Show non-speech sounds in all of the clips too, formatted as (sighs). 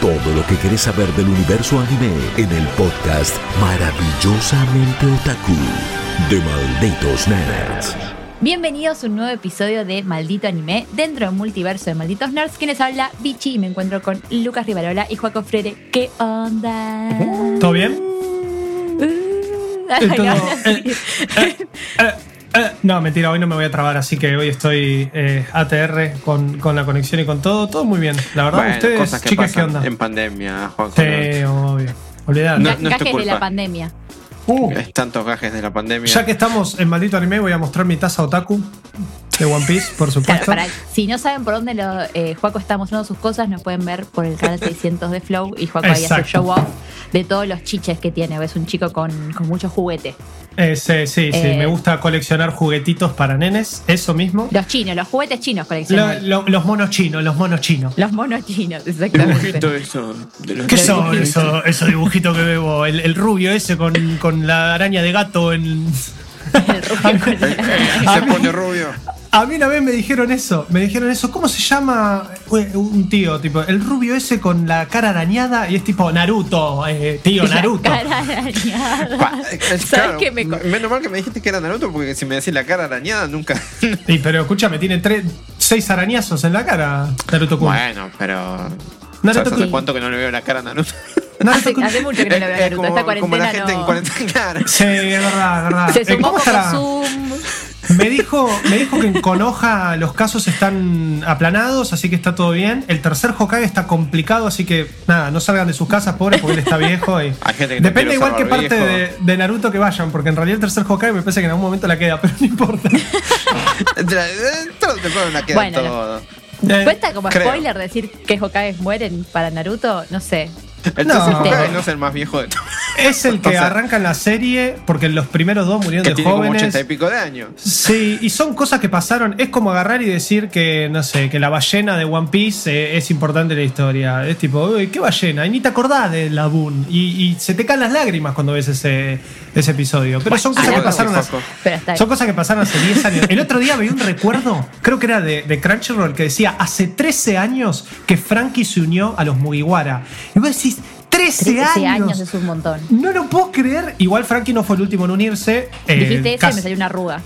Todo lo que querés saber del universo anime en el podcast Maravillosamente Otaku de Malditos Nerds. Bienvenidos a un nuevo episodio de Maldito Anime dentro del multiverso de Malditos Nerds. Quienes habla Bichi y me encuentro con Lucas Rivarola y Joaco Freire. ¿Qué onda? ¿Todo bien? Uh, (laughs) ay, Todo- no, eh, eh, eh, eh, no, mentira, hoy no me voy a trabar, así que hoy estoy eh, ATR con, con la conexión y con todo. Todo muy bien. La verdad, Bueno, ustedes, cosas que chicas, ¿qué onda? en pandemia, Juan. Sí, obvio. Olvidate. No, no es tu de la pandemia. Uh, Es tantos gajes de la pandemia. ya que estamos en maldito anime, voy a mostrar mi taza otaku de One Piece, por Claro, supuesto. para, si no saben por dónde lo, eh, Juaco está mostrando sus cosas, nos pueden ver por el canal 600 de Flow y Juaco ahí hace show off de todos los chiches que tiene. Es un chico con, con mucho juguete. Eh, sí, sí, sí. Eh, me gusta coleccionar juguetitos para nenes, eso mismo. Los chinos, los juguetes chinos coleccionan. lo- los monos chinos, los monos chinos. Los monos chinos, exactamente. dibujito eso. de los- ¿Qué son esos dibujitos que veo? El, el rubio ese con, con la araña de gato en... El rubio (laughs) con la- Se pone rubio. A mí una vez me dijeron eso, me dijeron eso, ¿cómo se llama un tío? Tipo, el rubio ese con la cara arañada y es tipo Naruto, eh, tío, Naruto. La cara arañada. Pa- eh, ¿Sabes claro, qué me Menos mal que me dijiste que era Naruto, porque si me decís la cara arañada, nunca. (laughs) Sí, pero escúchame, tiene tres, seis arañazos en la cara, Naruto Kun. bueno, pero. Naruto ¿Sabes hace cuánto que no le veo la cara a Naruto? Naruto Hace, Kun. hace mucho que no lo veo a Es Naruto. como, Esta como la gente en no. cuarentena. Claro. Sí, es verdad, es verdad. Se Eh, sumó ¿cómo estará? Zoom. Me dijo, me dijo que en Konoha los casos están aplanados, así que está todo bien. El tercer Hokage está complicado, así que nada, no salgan de sus casas, pobres, porque él está viejo. Y... (laughs) No Depende igual que parte de, de Naruto que vayan, porque en realidad el tercer Hokage me parece que en algún momento la queda, (laughs) pero no importa. La queda Bueno, todo. Eh, ¿Cuenta como spoiler decir que Hokages mueren para Naruto? No sé. (laughs) El No. Hokage Sistema. no es el más viejo de todos. es el (laughs) que O sea- arranca en la serie, porque los primeros dos murieron Que de tiene como jóvenes. ochenta y pico de años. Sí, y son cosas que pasaron. Es como agarrar y decir que, no sé, que la ballena de One Piece eh, es importante en la historia. Es tipo, uy, ¿qué ballena? Y ni te acordás de la Boon. Y, y se te caen las lágrimas cuando ves ese, ese episodio. Pero son cosas que no, pasaron hace, son cosas que pasaron hace 10 años. El otro día veía un recuerdo, creo que era de, de Crunchyroll, que decía, hace 13 años que Frankie se unió a los Mugiwara. Y vos decís, 13, 13 años. años es un montón. No lo puedo creer. Igual Frankie no fue el último en unirse. eh, Dijiste eso y me salió una arruga.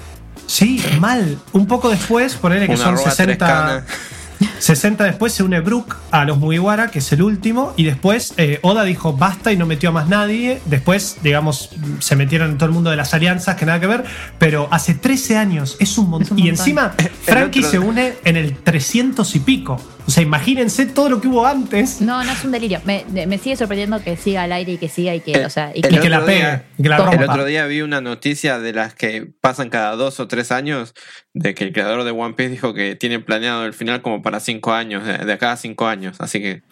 Sí, mal. Un poco después, ponerle que Una son arroba, tres 60. canas. (laughs) 60 después se une Brook a los Mugiwara, que es el último, y después eh, Oda dijo basta y no metió a más nadie. Después, digamos, se metieron en todo el mundo de las alianzas, que nada que ver, pero hace 13 años es un montón. Es un Y encima, (laughs) Frankie otro- se une en el 300 y pico. O sea, imagínense todo lo que hubo antes. No, no es un delirio. Me, me sigue sorprendiendo que siga al aire y que siga y que, Eh, o sea, y el Y que, que la pegue, día- y que la. El otro día vi una noticia de las que pasan cada dos o tres años, de que el creador de One Piece dijo que tiene planeado el final como para cinco años, de, de acá a cinco años. Así que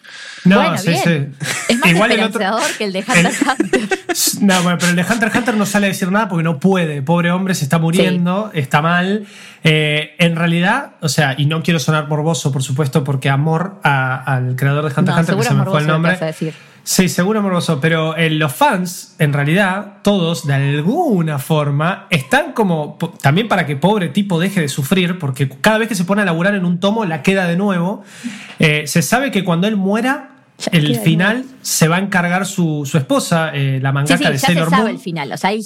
No, bueno, sí, bien. sí. Es más Igual el otro- que el de Hunter x Hunter. (laughs) No, bueno, pero el de Hunter x Hunter no sale a decir nada porque no puede. Pobre hombre, se está muriendo, está mal. Eh, en realidad, o sea, y no quiero sonar morboso, por supuesto, porque amor a- al creador de Hunter No, Hunter, que se me fue el nombre. vas a decir. Sí, seguro morboso, pero eh, los fans, en realidad, todos, de alguna forma, están como, también para que pobre tipo deje de sufrir, porque cada vez que se pone a laburar en un tomo, la queda de nuevo. Eh, se sabe que cuando él muera, Ya el final se va a encargar su, su esposa, eh, la Sí, mangaka sí, de ya se sabe Moon. el final. O sea, hay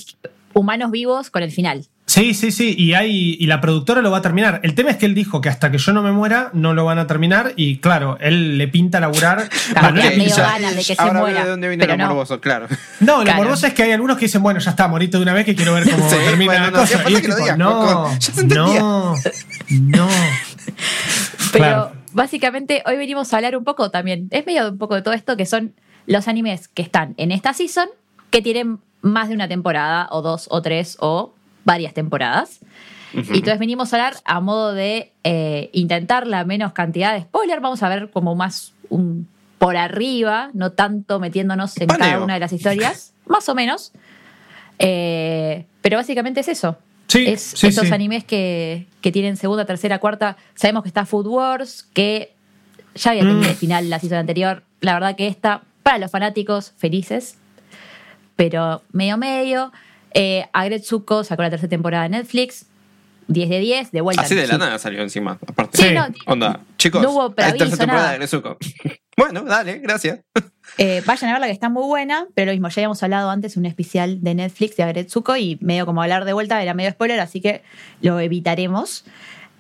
humanos vivos con el final. Sí, sí, sí, y, hay, y la productora lo va a terminar. El tema es que él dijo que hasta que yo no me muera no lo van a terminar y claro, él le pinta laburar. (laughs) Claro, le medio pinta. ganas de que se ahora muera, de dónde viene lo no. morboso, claro. No, lo Claro. morboso es que hay algunos que dicen, bueno, ya está, morito de una vez que quiero ver cómo (laughs) Sí, termina bueno, la no cosa. Y es que lo tipo, digas, no, no, no. (laughs) Pero Claro. básicamente hoy venimos a hablar un poco también, es medio un poco de todo esto que son los animes que están en esta season, que tienen más de una temporada, o dos, o tres, o varias temporadas. Y entonces venimos a hablar a modo de eh, intentar la menos cantidad de spoiler. Vamos a ver como más un por arriba, no tanto metiéndonos en Paneo. cada una de las historias, (laughs) más o menos. Eh, pero básicamente es eso. Sí, es sí, esos sí. animes que, que tienen segunda, tercera, cuarta. Sabemos que está Food Wars, que ya había tenido Mm. el final la season anterior. La verdad que esta, para los fanáticos, felices. Pero medio medio. Eh, Agretsuko sacó la tercera temporada de Netflix. 10 de 10, de vuelta. Así de la Sí. nada salió encima. Aparte. Sí, Sí. no, Onda, chicos, No hubo hay preaviso, tercera temporada nada. de Nezuko. (laughs) bueno, dale, gracias. Eh, vayan a verla que está muy buena, pero lo mismo, ya habíamos hablado antes un especial de Netflix de Agretsuko y medio como hablar de vuelta era medio spoiler, así que lo evitaremos.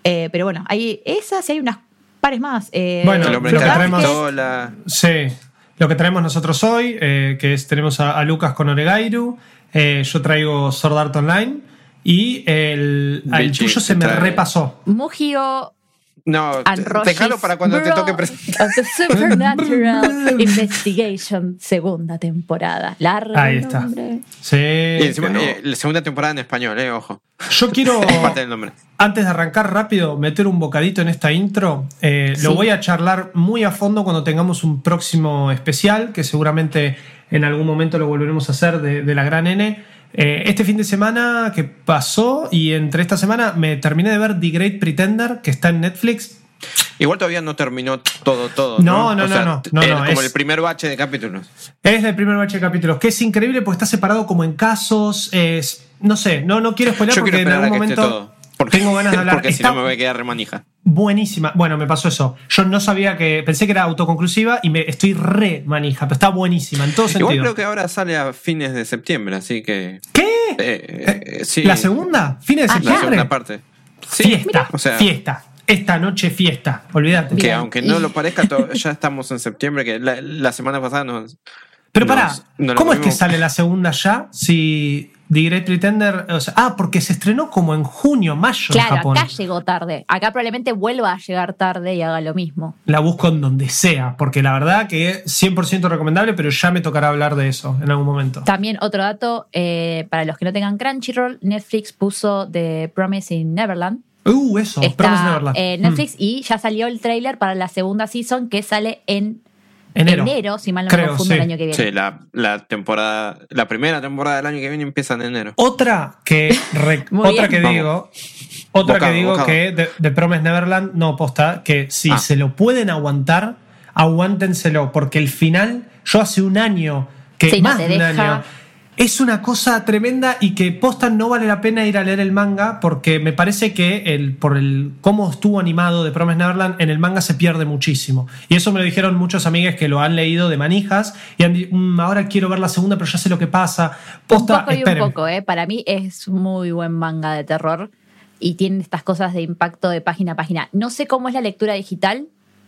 Eh, pero bueno, hay esas y hay unas pares más. Eh, Bueno, lo que traemos-. Sí, lo que traemos nosotros hoy, eh, que es tenemos a, a Lucas con Oregairu, eh, yo traigo Sword Art Online y el, Bichi, tuyo se me trae- repasó. Mugio No, déjalo para cuando te toque presentar. of the Supernatural (laughs) Investigation, segunda temporada. Largo Ahí está. nombre. Sí, Y encima, pero- eh, la segunda temporada en español, eh, ojo. yo quiero, (laughs) Es parte del nombre. antes de arrancar rápido, meter un bocadito en esta intro. Eh, Lo Sí. voy a charlar muy a fondo cuando tengamos un próximo especial, que seguramente en algún momento lo volveremos a hacer de, de la gran N. Eh, este fin de semana que pasó y entre esta semana me terminé de ver The Great Pretender, que está en Netflix. Igual todavía no terminó todo, todo. No, No, no, O no, sea, no, no, no, como es- el primer bache de capítulos. Es el primer bache de capítulos, que es increíble porque está separado como en casos. Es, no sé, no, no quiero spoiler Yo porque quiero en algún momento. Porque, tengo ganas de (laughs) hablar. Porque si no me voy a quedar remanija. buenísima. Bueno, me pasó eso. Yo no sabía que. Pensé que era autoconclusiva y me estoy re manija, pero está buenísima en todo Igual sentido. creo que ahora sale a fines de septiembre, así que. ¿Qué? eh, eh, sí. ¿La segunda? ¿Fines de Ah, La septiembre? segunda parte. Sí, fiesta, o sea, fiesta. Esta noche fiesta. Olvídate. que aunque no lo parezca, (laughs) ya estamos en septiembre, que la, la semana pasada nos. Pero nos- pará, nos ¿cómo es que sale la segunda ya? Si The Great Pretender. o sea, ah, porque se estrenó como en junio, mayo en Japón. acá llegó tarde. Acá probablemente vuelva a llegar tarde y haga lo mismo. la busco en donde sea, porque la verdad que es 100% recomendable, pero ya me tocará hablar de eso en algún momento. También otro dato, eh, para los que no tengan Crunchyroll, Netflix puso The Promising Neverland. Uh, eso, Promise Está Neverland. en Netflix y ya salió el tráiler para la segunda season que sale en Mm, Enero. enero, si mal no Creo, me confundo, sí. el año que viene. Sí, la, la temporada. La primera temporada del año que viene empieza en enero. Otra que, (laughs) re- otra que Vamos. digo, otra Bocado, que digo bocado. que de, de Promise Neverland no posta, que si Ah. se lo pueden aguantar, aguántenselo, porque el final, yo hace un año, que Sí, más de un deja. año, es una cosa tremenda y que posta no vale la pena ir a leer el manga porque me parece que el, por el cómo estuvo animado de Promise Neverland en el manga se pierde muchísimo. Y eso me lo dijeron muchos amigos que lo han leído de manijas y han dicho, "Mm, ahora quiero ver la segunda pero ya sé lo que pasa. Posta, un poco y un poco, ¿eh? Para mí es muy buen manga de terror y tiene estas cosas de impacto de página a página. No sé cómo es la lectura digital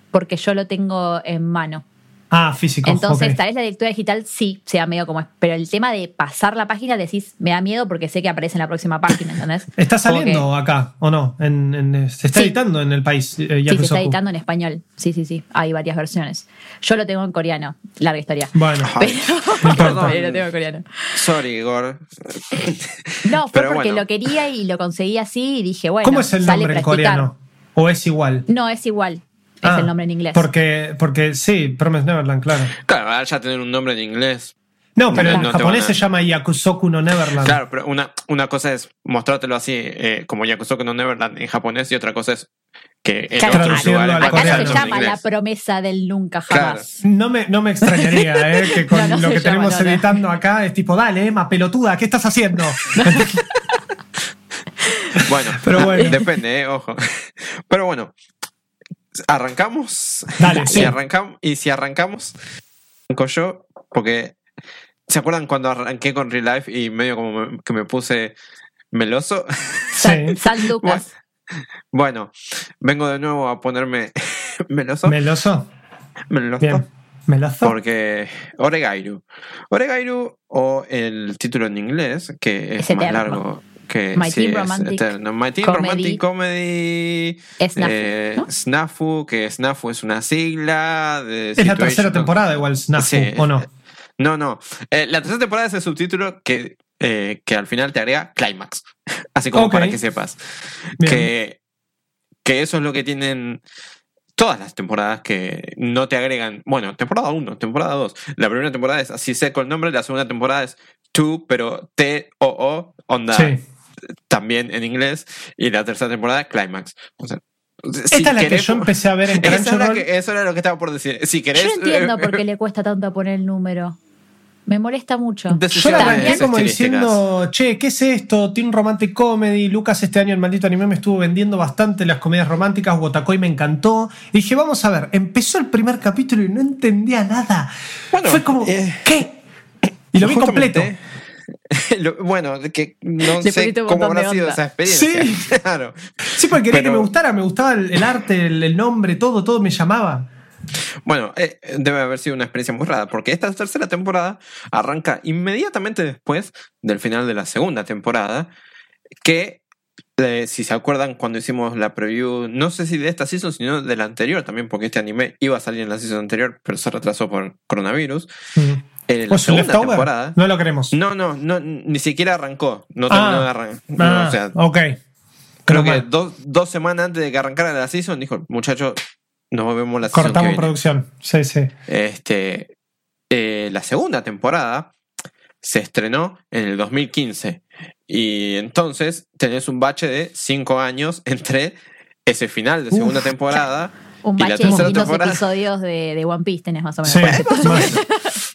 porque yo lo tengo en mano. Ah, físico. Entonces, ok. tal vez la lectura digital sí sea medio como es. Pero el tema de pasar la página decís, me da miedo porque sé que aparece en la próxima página, ¿entendés? (laughs) ¿Está saliendo acá o no? En- en- ¿Se está Sí. editando en el país? eh, que- sí, se está editando en español. Sí, sí, sí. Hay varias versiones. Yo lo tengo en coreano. Larga historia. Bueno, Ay, no. (laughs) Pero lo tengo en coreano. Sorry, Igor. No, fue Pero porque bueno. lo quería y lo conseguí así y dije, bueno. ¿Cómo es el nombre en coreano? ¿O es igual? No, es igual. Es Ah, el nombre en inglés. Porque, porque sí, Promise Neverland, claro. Claro, al ya tener un nombre en inglés. No, pero No, en no japonés a- se llama Yakusoku no Neverland. Claro, pero una, una cosa es mostrártelo así, eh, como Yakusoku no Neverland en japonés, y otra cosa es que en Claro, otros lugares al Acá coreano. se llama la promesa del nunca Claro. jamás. No me, no me extrañaría, (laughs) ¿eh? que con No, no lo que llama, tenemos no, no. editando acá es tipo, dale, Emma, pelotuda, ¿qué estás haciendo? (laughs) Bueno, Pero bueno. depende, eh, ojo. Pero bueno, arrancamos. Dale, si sí. arrancamos y si arrancamos, arranco yo, porque ¿se acuerdan cuando arranqué con Real Life y medio como me- que me puse meloso? San, Sí. (laughs) San Lucas. Bueno, vengo de nuevo a ponerme (laughs) meloso. Meloso. meloso. Bien. Meloso. Porque Oregairu. Oregairu, o el título en inglés, que es, Es más largo que My sí, Teen es Romantic eterno. My Teen Comedy. Romantic Comedy. Snafu, eh, ¿no? Snafu, que Snafu es una sigla. De es la tercera temporada igual, Snafu, Sí. ¿o no? No, no. Eh, la tercera temporada es el subtítulo que, eh, que al final te agrega Climax. (laughs) Así como para que sepas. Bien. Que, que eso es lo que tienen todas las temporadas que no te agregan. Bueno, temporada 1, temporada 2. La primera temporada es así seco el nombre, la segunda temporada es To, pero T-O-O, onda Sí. También en inglés. Y la tercera temporada, Climax. O sea, Esta es la que yo empecé a ver en (laughs) es Crunchyroll. que- eso era lo que estaba por decir. Si querés. Yo entiendo eh, por qué (laughs) le cuesta tanto poner el número. Me molesta mucho. Yo la arranqué como diciendo, che, ¿qué es esto? Teen Romantic Comedy. Lucas este año en Maldito Anime me estuvo vendiendo bastante las comedias románticas. Wotakoi me encantó. Y dije, vamos a ver, empezó el primer capítulo y no entendía nada. Bueno, Fue como, eh, ¿qué? Y lo vi completo. (laughs) lo- bueno, que no Le sé cómo habrá sido onda. esa experiencia. Sí. (laughs) Claro. Sí, porque quería Pero- que me gustara, me gustaba el, el arte, el, el nombre, todo, todo me llamaba. Bueno, eh, debe haber sido una experiencia muy rara, porque esta tercera temporada arranca inmediatamente después del final de la segunda temporada, que eh, si se acuerdan cuando hicimos la preview, no sé si de esta season, sino de la anterior también, porque este anime iba a salir en la season anterior, pero se retrasó por coronavirus. En la Pues segunda Leftover, temporada... no lo queremos. No, no, no, ni siquiera arrancó. No terminó Ah. de arrancar. Ah, o sea, ok. creo Menos que dos, dos semanas antes de que arrancara la season, dijo, muchachos, nos vemos la season que Cortamos viene". producción. Sí, sí. Este, eh, la segunda temporada se estrenó en el 2015. Y entonces tenés un bache de cinco años entre ese final de segunda Uf. temporada Un y la bache de tercera distintos temporada. episodios de, de One Piece tenés más o menos. Sí, Por eso. más.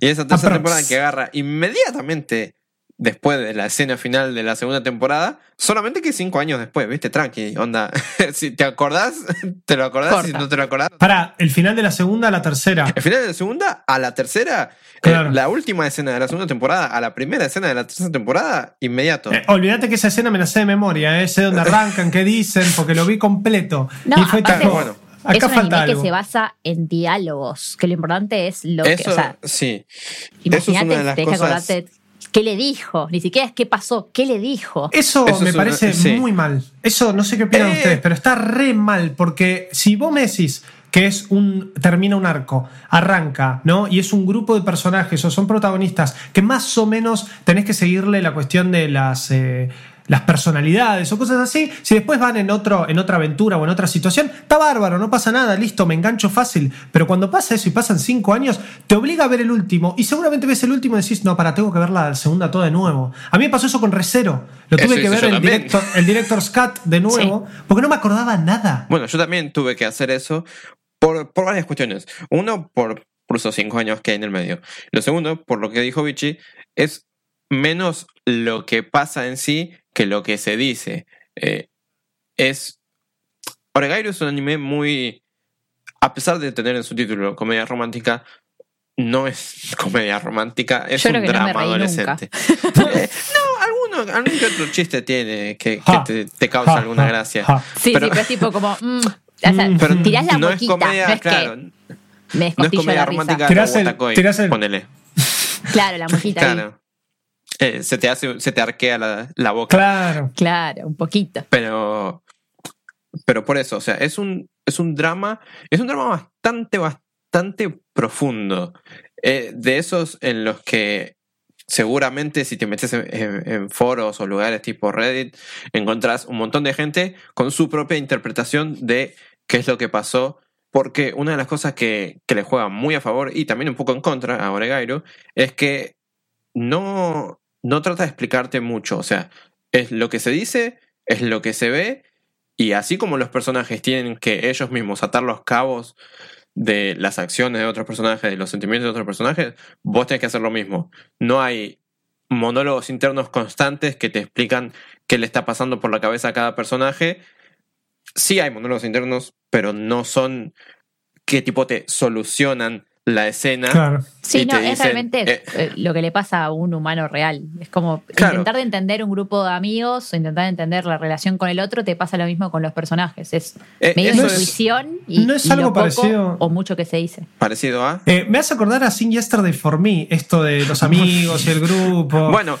Y esa tercera Aprox. temporada que agarra inmediatamente después de la escena final de la segunda temporada, solamente que cinco años después, ¿viste? Tranqui, onda. (laughs) si te acordás, (laughs) te lo acordás, si no te lo acordás. Para, el final de la segunda a la tercera. El final de la segunda a la tercera, eh, Claro. la última escena de la segunda temporada a la primera escena de la tercera temporada, inmediato. Eh, olvídate que esa escena me la sé de memoria, ¿eh? sé dónde arrancan, qué dicen, porque lo vi completo. No, y fue aparte- tipo, Bueno, acá es un falta anime algo. que se basa en diálogos, que lo importante es lo Eso, que, o sea, sí. Eso es imagínate, una de las tenés que cosas. acordarte qué le dijo, ni siquiera es qué pasó, qué le dijo. Eso, Eso me una- parece sí. muy mal. Eso no sé qué opinan Eh. ustedes, pero está re mal, porque si vos me decís que es un. termina un arco, arranca, ¿no? Y es un grupo de personajes o son protagonistas que más o menos tenés que seguirle la cuestión de las. eh, las personalidades o cosas así, si después van en, otro, en otra aventura o en otra situación, está bárbaro, no pasa nada, listo, me engancho fácil. Pero cuando pasa eso y pasan cinco años, te obliga a ver el último y seguramente ves el último y decís, no, para, tengo que ver la segunda toda de nuevo. A mí me pasó eso con Recero. Lo Eso tuve que ver el, director, el Director's Cut de nuevo porque no me acordaba nada. Bueno, yo también tuve que hacer eso por, por varias cuestiones. Uno, por, por esos cinco años que hay en el medio. Lo segundo, por lo que dijo Vichy, es menos lo que pasa en sí que lo que se dice. Eh, es. Oregairo es un anime muy. A pesar de tener en su título comedia romántica, no es (laughs) comedia romántica, es Yo un no drama adolescente. (laughs) Eh, no, alguno, algún que otro chiste tiene que, te, te causa alguna gracia. Sí, pero- sí, pero es tipo como. mm, o sea, Pero (laughs) tirás la no es comedia, no es claro. que me No es comedia la romántica. Tirás el- tirás el- ponele. Claro, la mojita ahí. Claro. (laughs) Eh, se te hace, se te arquea la, la boca. Claro. Claro, un poquito. Pero. Pero por eso, o sea, es un, es un drama. Es un drama bastante, bastante profundo. Eh, de esos en los que seguramente si te metes en, en- en foros o lugares tipo Reddit, encontrás un montón de gente con su propia interpretación de qué es lo que pasó. Porque una de las cosas que, que le juega muy a favor y también un poco en contra a Oregairo es que no, no trata de explicarte mucho. O sea, es lo que se dice, es lo que se ve, y así como los personajes tienen que ellos mismos atar los cabos de las acciones de otros personajes, de los sentimientos de otros personajes, vos tenés que hacer lo mismo. No hay monólogos internos constantes que te explican qué le está pasando por la cabeza a cada personaje. Sí hay monólogos internos, pero no son qué tipo te solucionan la escena. Claro. Sí, no, es realmente eh, eh, lo que le pasa a un humano real. Es como Claro. intentar de entender un grupo de amigos o intentar entender la relación con el otro, te pasa lo mismo con los personajes. Es Eh, medio eso de es intuición y, no es y lo algo poco parecido- o mucho que se dice. parecido a. Eh, me hace acordar a Sin Yesterday for Me, esto de los amigos y el grupo. (laughs) Bueno,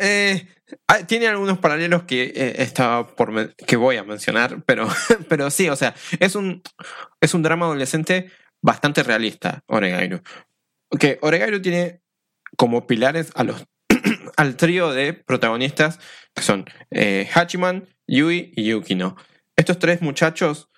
eh, ah, tiene algunos paralelos que eh, estaba por que voy a mencionar, pero, (laughs) pero sí, o sea, es un, es un drama adolescente bastante realista, Oregairo. Que Oregairo tiene como pilares a los (clears throat) al trío de protagonistas que son eh, Hachiman, Yui y Yukino. Estos tres muchachos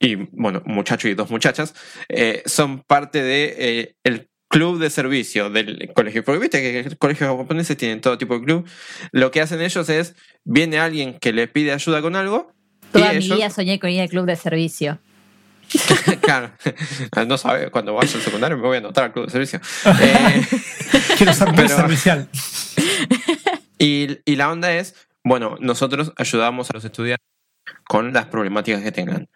y bueno, muchacho y dos muchachas, eh, son parte de eh, el club de servicio del colegio. Porque viste que el colegio japoneses tienen todo tipo de club. Lo que hacen ellos es, viene alguien que le pide ayuda con algo. Toda y mi ellos- vida soñé con ir al club de servicio. (laughs) claro, no sabe, cuando vaya al secundario me voy a anotar al club de servicio. (laughs) Eh, Quiero ser muy servicial. (laughs) y, y la onda es, bueno, nosotros ayudamos a los estudiantes con las problemáticas que tengan.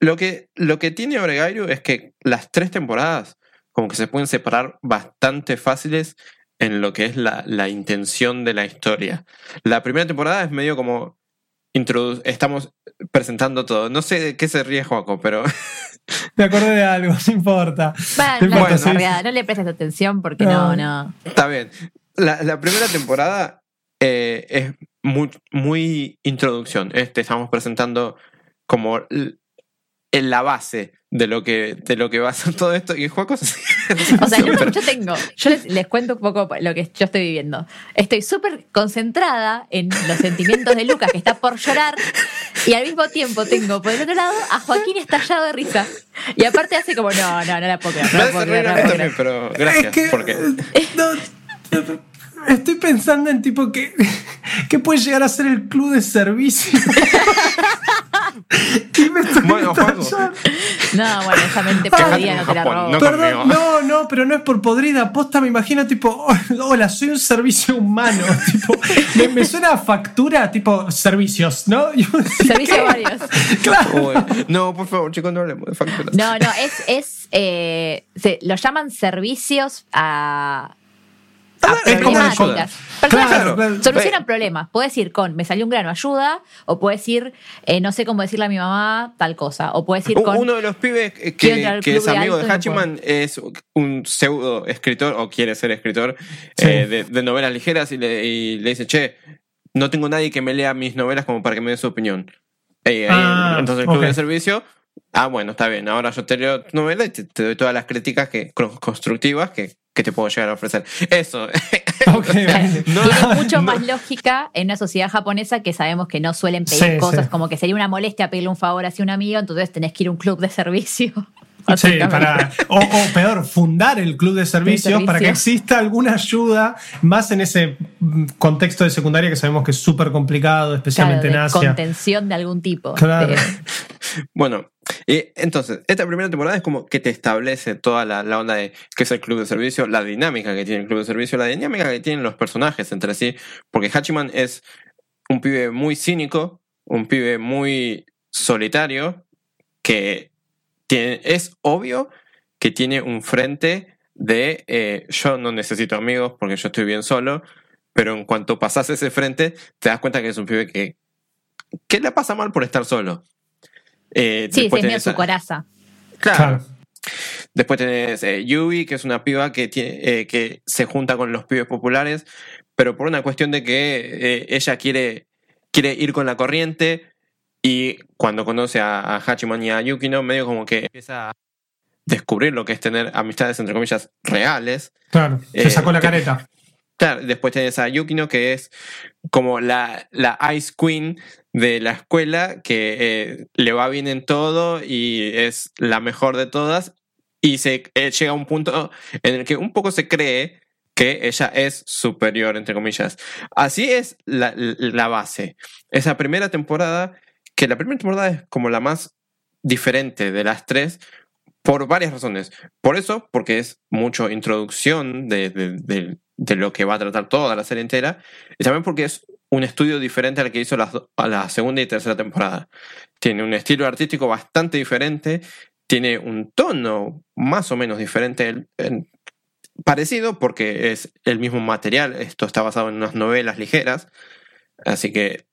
Lo que, lo que tiene Oregairu es que las tres temporadas como que se pueden separar bastante fáciles en lo que es la, la intención de la historia. La primera temporada es medio como estamos presentando todo. No sé de qué se ríe Joaco, pero Me acordé de algo, no importa. Bueno, No no, importa, no, sí. realidad, no le prestes atención porque no, No. no. Está bien. La, la primera temporada eh, es muy, muy introducción. Este, estamos presentando como en la base de lo que, de lo que va a ser todo esto. Y Juaco se- (laughs) O sea, yo, yo tengo, yo les, les cuento un poco lo que yo estoy viviendo. Estoy súper concentrada en los sentimientos de Lucas, que está por llorar, y al mismo tiempo tengo por el otro lado a Joaquín estallado de risa. Y aparte hace como, no, no, no la puedo creer, no la puedo creer, no la puedo también, creer. pero gracias. Es que, porque no, estoy pensando en tipo que, que puede llegar a ser el club de servicio. (laughs) y me estoy Bueno. No, bueno, esa mente podrida no te la robo. no Perdón, no, no, pero no es por podrida. Posta, me imagino tipo, (laughs) hola, soy un servicio humano. (laughs) tipo, me, me suena a factura, tipo, servicios, ¿no? (laughs) Y yo decía, Servicio ¿qué? a varios. Claro. No, por favor, chicos, no hablemos de facturas. No, no, es, es eh, se, lo llaman servicios a, es como. Personas Claro, claro. solucionan problemas. Puedes ir con me salió un grano, ayuda, o puedes ir, eh, no sé cómo decirle a mi mamá tal cosa, o puedes ir con. Uno de los pibes que, es de amigo de no Hachiman es un pseudo escritor o quiere ser escritor Sí. eh, de, de novelas ligeras y le, y le dice, che, no tengo nadie que me lea mis novelas como para que me dé su opinión. Eh, Ah, entonces el club ok. de servicio, ah, bueno, está bien, ahora yo te leo tu novela y te, te doy todas las críticas que, constructivas que, que te puedo llegar a ofrecer. Eso. (laughs) Ok, (laughs) vale. No, Tiene mucho no. más lógica en una sociedad japonesa que sabemos que no suelen pedir Sí, cosas, sí. como que sería una molestia pedirle un favor hacia un amigo, entonces tenés que ir a un club de servicio. Sí, para, o, o peor, fundar el club de servicios servicio. para que exista alguna ayuda, más en ese mm, contexto de secundaria que sabemos que es súper complicado, especialmente Claro, en Asia. contención de algún tipo. Claro. De- Bueno, y entonces, esta primera temporada es como que te establece toda la, la onda de qué es el club de servicio, la dinámica que tiene el club de servicio, la dinámica que tienen los personajes entre sí, porque Hachiman es un pibe muy cínico, un pibe muy solitario, que tiene, es obvio que tiene un frente de eh, yo no necesito amigos porque yo estoy bien solo, pero en cuanto pasas ese frente, te das cuenta que es un pibe que, que le pasa mal por estar solo. Eh, Sí, sí, después es medio su coraza. Claro. Claro. Después tenés eh, Yui, que es una piba que, tiene, eh, que se junta con los pibes populares, pero por una cuestión de que eh, ella quiere, quiere ir con la corriente y cuando conoce a, a Hachiman y a Yukino, medio como que empieza a descubrir lo que es tener amistades, entre comillas, reales. Claro, se sacó la que- careta. Claro, después tenés a Yukino, que es como la, la Ice Queen de la escuela, que eh, le va bien en todo y es la mejor de todas. Y se eh, llega a un punto en el que un poco se cree que ella es superior, entre comillas. Así es la, la base. Esa primera temporada, que la primera temporada es como la más diferente de las tres, por varias razones. Por eso, porque es mucho introducción de, de- de- de lo que va a tratar toda la serie entera. Y también porque es un estudio diferente al que hizo las a la segunda y tercera temporada. Tiene un estilo artístico bastante diferente. Tiene un tono más o menos diferente. en- en- parecido porque es el mismo material. Esto está basado en unas novelas ligeras. Así que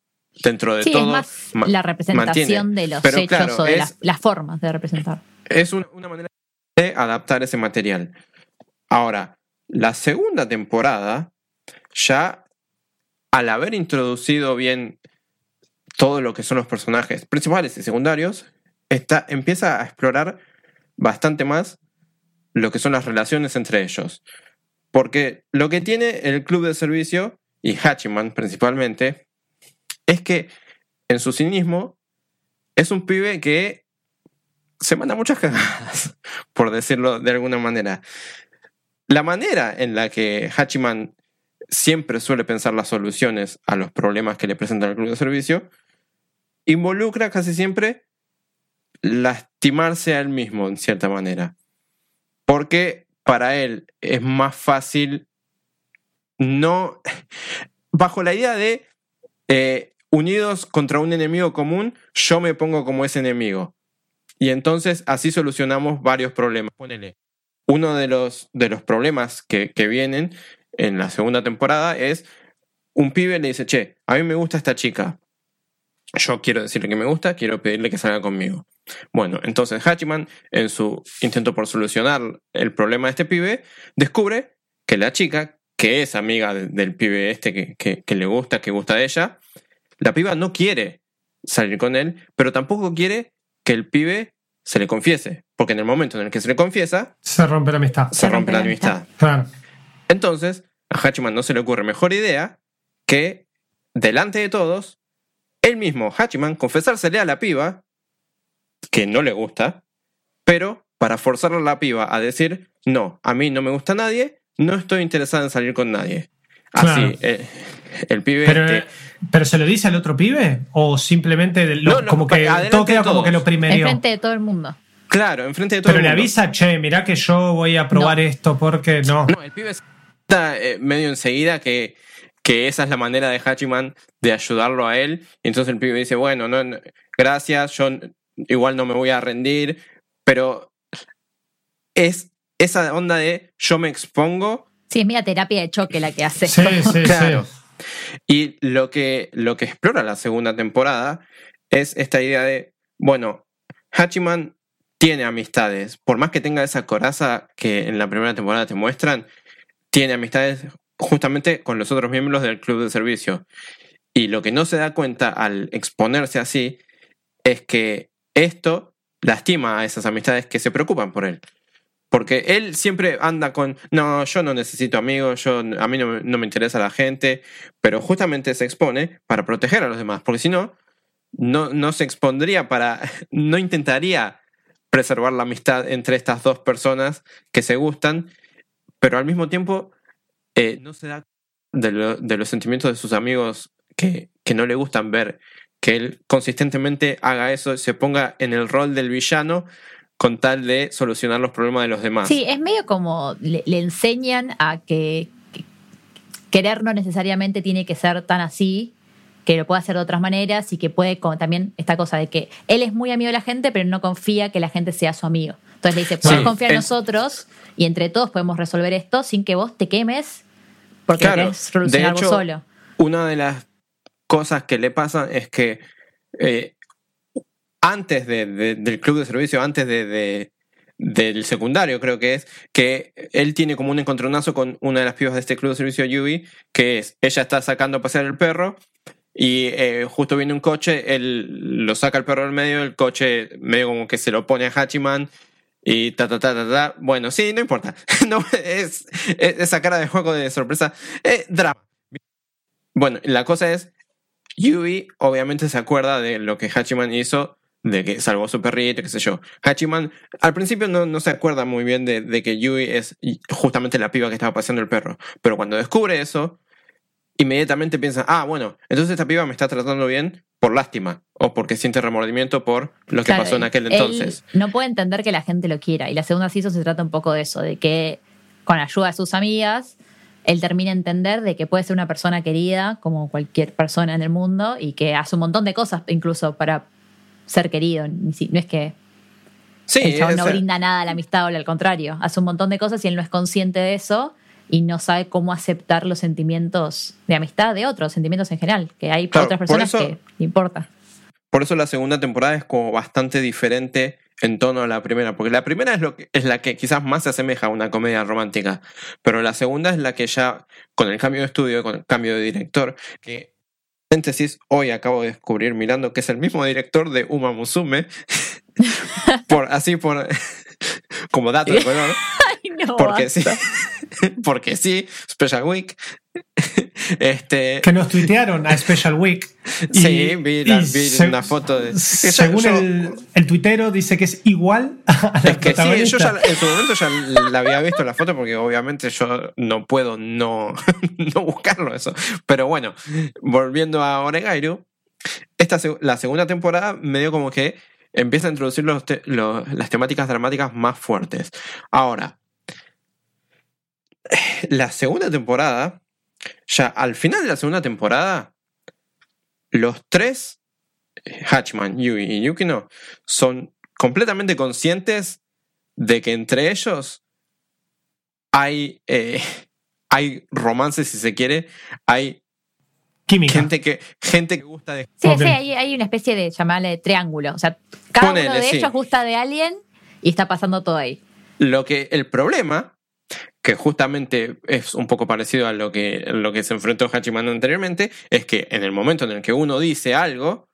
dentro de Sí, todo... es más ma- la representación mantiene. de los Pero hechos claro, o de es- las, las formas de representar. es un- una manera de adaptar ese material. Ahora, la segunda temporada, ya al haber introducido bien todo lo que son los personajes principales y secundarios, está, empieza a explorar bastante más lo que son las relaciones entre ellos. Porque lo que tiene el club de servicio, y Hachiman principalmente, es que en su cinismo es un pibe que se manda muchas cagadas, (laughs) por decirlo de alguna manera. La manera en la que Hachiman siempre suele pensar las soluciones a los problemas que le presenta el club de servicio involucra casi siempre lastimarse a él mismo, en cierta manera. Porque para él es más fácil no. (laughs) Bajo la idea de eh, unidos contra un enemigo común, yo me pongo como ese enemigo. Y entonces así solucionamos varios problemas. Ponele. Uno de los, de los problemas que vienen en la segunda temporada es un pibe le dice, che, a mí me gusta esta chica. Yo quiero decirle que me gusta, quiero pedirle que salga conmigo. Bueno, entonces Hachiman, en su intento por solucionar el problema de este pibe, descubre que la chica, que es amiga del pibe este que, que, le gusta, que gusta de ella, la piba no quiere salir con él, pero tampoco quiere que el pibe se le confiese. Porque en el momento en el que se le confiesa, se rompe la amistad. Se, rompe, la amistad. Claro. Entonces, a Hachiman no se le ocurre mejor idea que, delante de todos, él mismo, Hachiman, confesársele a la piba que no le gusta, pero para forzar a la piba a decir, no, a mí no me gusta nadie, no estoy interesado en salir con nadie. Así, eh, el pibe... Pero, este ¿Pero se lo dice al otro pibe? ¿O simplemente como que todo queda como que lo primero? Enfrente de todo el mundo. Claro, enfrente de todo el mundo. Pero le avisa, che, mirá que yo voy a probar esto porque no. No, el pibe medio enseguida que, que esa es la manera de Hachiman de ayudarlo a él. Y entonces el pibe dice, bueno, no, gracias, yo igual no me voy a rendir, pero es esa onda de yo me expongo. Sí, es mi terapia de choque la que hace. Sí, sí, (laughs) claro. Y lo que, lo que explora la segunda temporada es esta idea de, bueno, Hachiman tiene amistades, por más que tenga esa coraza que en la primera temporada te muestran, tiene amistades justamente con los otros miembros del club de servicio. Y lo que no se da cuenta al exponerse así es que esto lastima a esas amistades que se preocupan por él. Porque él siempre anda con, no, yo no necesito amigos, yo, a mí no, me interesa la gente, pero justamente se expone para proteger a los demás, porque si no, no, no se expondría para, (laughs) no intentaría preservar la amistad entre estas dos personas que se gustan, pero al mismo tiempo eh, no se da de, de, los sentimientos de sus amigos que, que no le gustan ver que él consistentemente haga eso, se ponga en el rol del villano con tal de solucionar los problemas de los demás. Sí, es medio como le, enseñan a que, querer no necesariamente tiene que ser tan así, que lo puede hacer de otras maneras y que puede como también esta cosa de que él es muy amigo de la gente, pero no confía que la gente sea su amigo. Entonces le dice, puedes confiar en nosotros y entre todos podemos resolver esto sin que vos te quemes porque claro, querés solucionar vos solo. Una de las cosas que le pasan es que eh, antes de, del club de servicio, antes de, del secundario, creo que es, que él tiene como un encontronazo con una de las pibas de este club de servicio, Yui, que es, ella está sacando a pasear el perro y eh, justo viene un coche, él lo saca el perro del medio, el coche medio como que se lo pone a Hachiman y ta ta ta ta ta. Bueno, sí, no importa. (laughs) no, es, esa cara de juego de sorpresa. Eh, drama. Bueno, la cosa es, Yui obviamente se acuerda de lo que Hachiman hizo de que salvó a su perrito, qué sé yo. Hachiman al principio no, no se acuerda muy bien de, de, que Yui es justamente la piba que estaba paseando el perro, pero cuando descubre eso, inmediatamente piensa, ah, bueno, entonces esta piba me está tratando bien por lástima o porque siente remordimiento por lo que pasó en aquel entonces. no puede entender que la gente lo quiera y la segunda season se trata un poco de eso, de que con ayuda de sus amigas él termina a entender de que puede ser una persona querida como cualquier persona en el mundo y que hace un montón de cosas incluso para ser querido. No es que sí, el chabón no brinda nada a la amistad o al contrario. Hace un montón de cosas y él no es consciente de eso y no sabe cómo aceptar los sentimientos de amistad de otros, sentimientos en general, que hay otras personas que importa. Por eso la segunda temporada es como bastante diferente en tono a la primera, porque la primera es, lo que, es la que quizás más se asemeja a una comedia romántica, pero la segunda es la que ya, con el cambio de estudio, con el cambio de director, que hoy acabo de descubrir mirando que es el mismo director de Uma Musume. (laughs) por, así por (laughs) como dato de (laughs) color. (laughs) No, porque sí. (laughs) porque sí, Special Week. (laughs) este, Que nos tuitearon a Special Week. Sí, vi la- vi una foto de- Según yo- el, el tuitero, dice que es igual a la Es que sí, yo ya en su momento ya la había visto la foto porque obviamente yo no puedo no, no buscarlo eso. Pero bueno, volviendo a Oregairu, esta, la segunda temporada me dio como que empieza a introducir los te- los- las temáticas dramáticas más fuertes. Ahora, (laughs) la segunda temporada, ya al final de la segunda temporada, los tres, eh, Hatchman, Yui y Yukino, son completamente conscientes de que entre ellos hay, eh, (laughs) hay romances, si se quiere, hay Química. gente que, gente que gusta de... Sí, sí, hay, hay una especie de llamarle triángulo. O sea, cada Ponele, uno de sí. ellos gusta de alguien y está pasando todo ahí. Lo que el problema, que justamente es un poco parecido a lo que, lo que se enfrentó Hachiman anteriormente, es que en el momento en el que uno dice algo,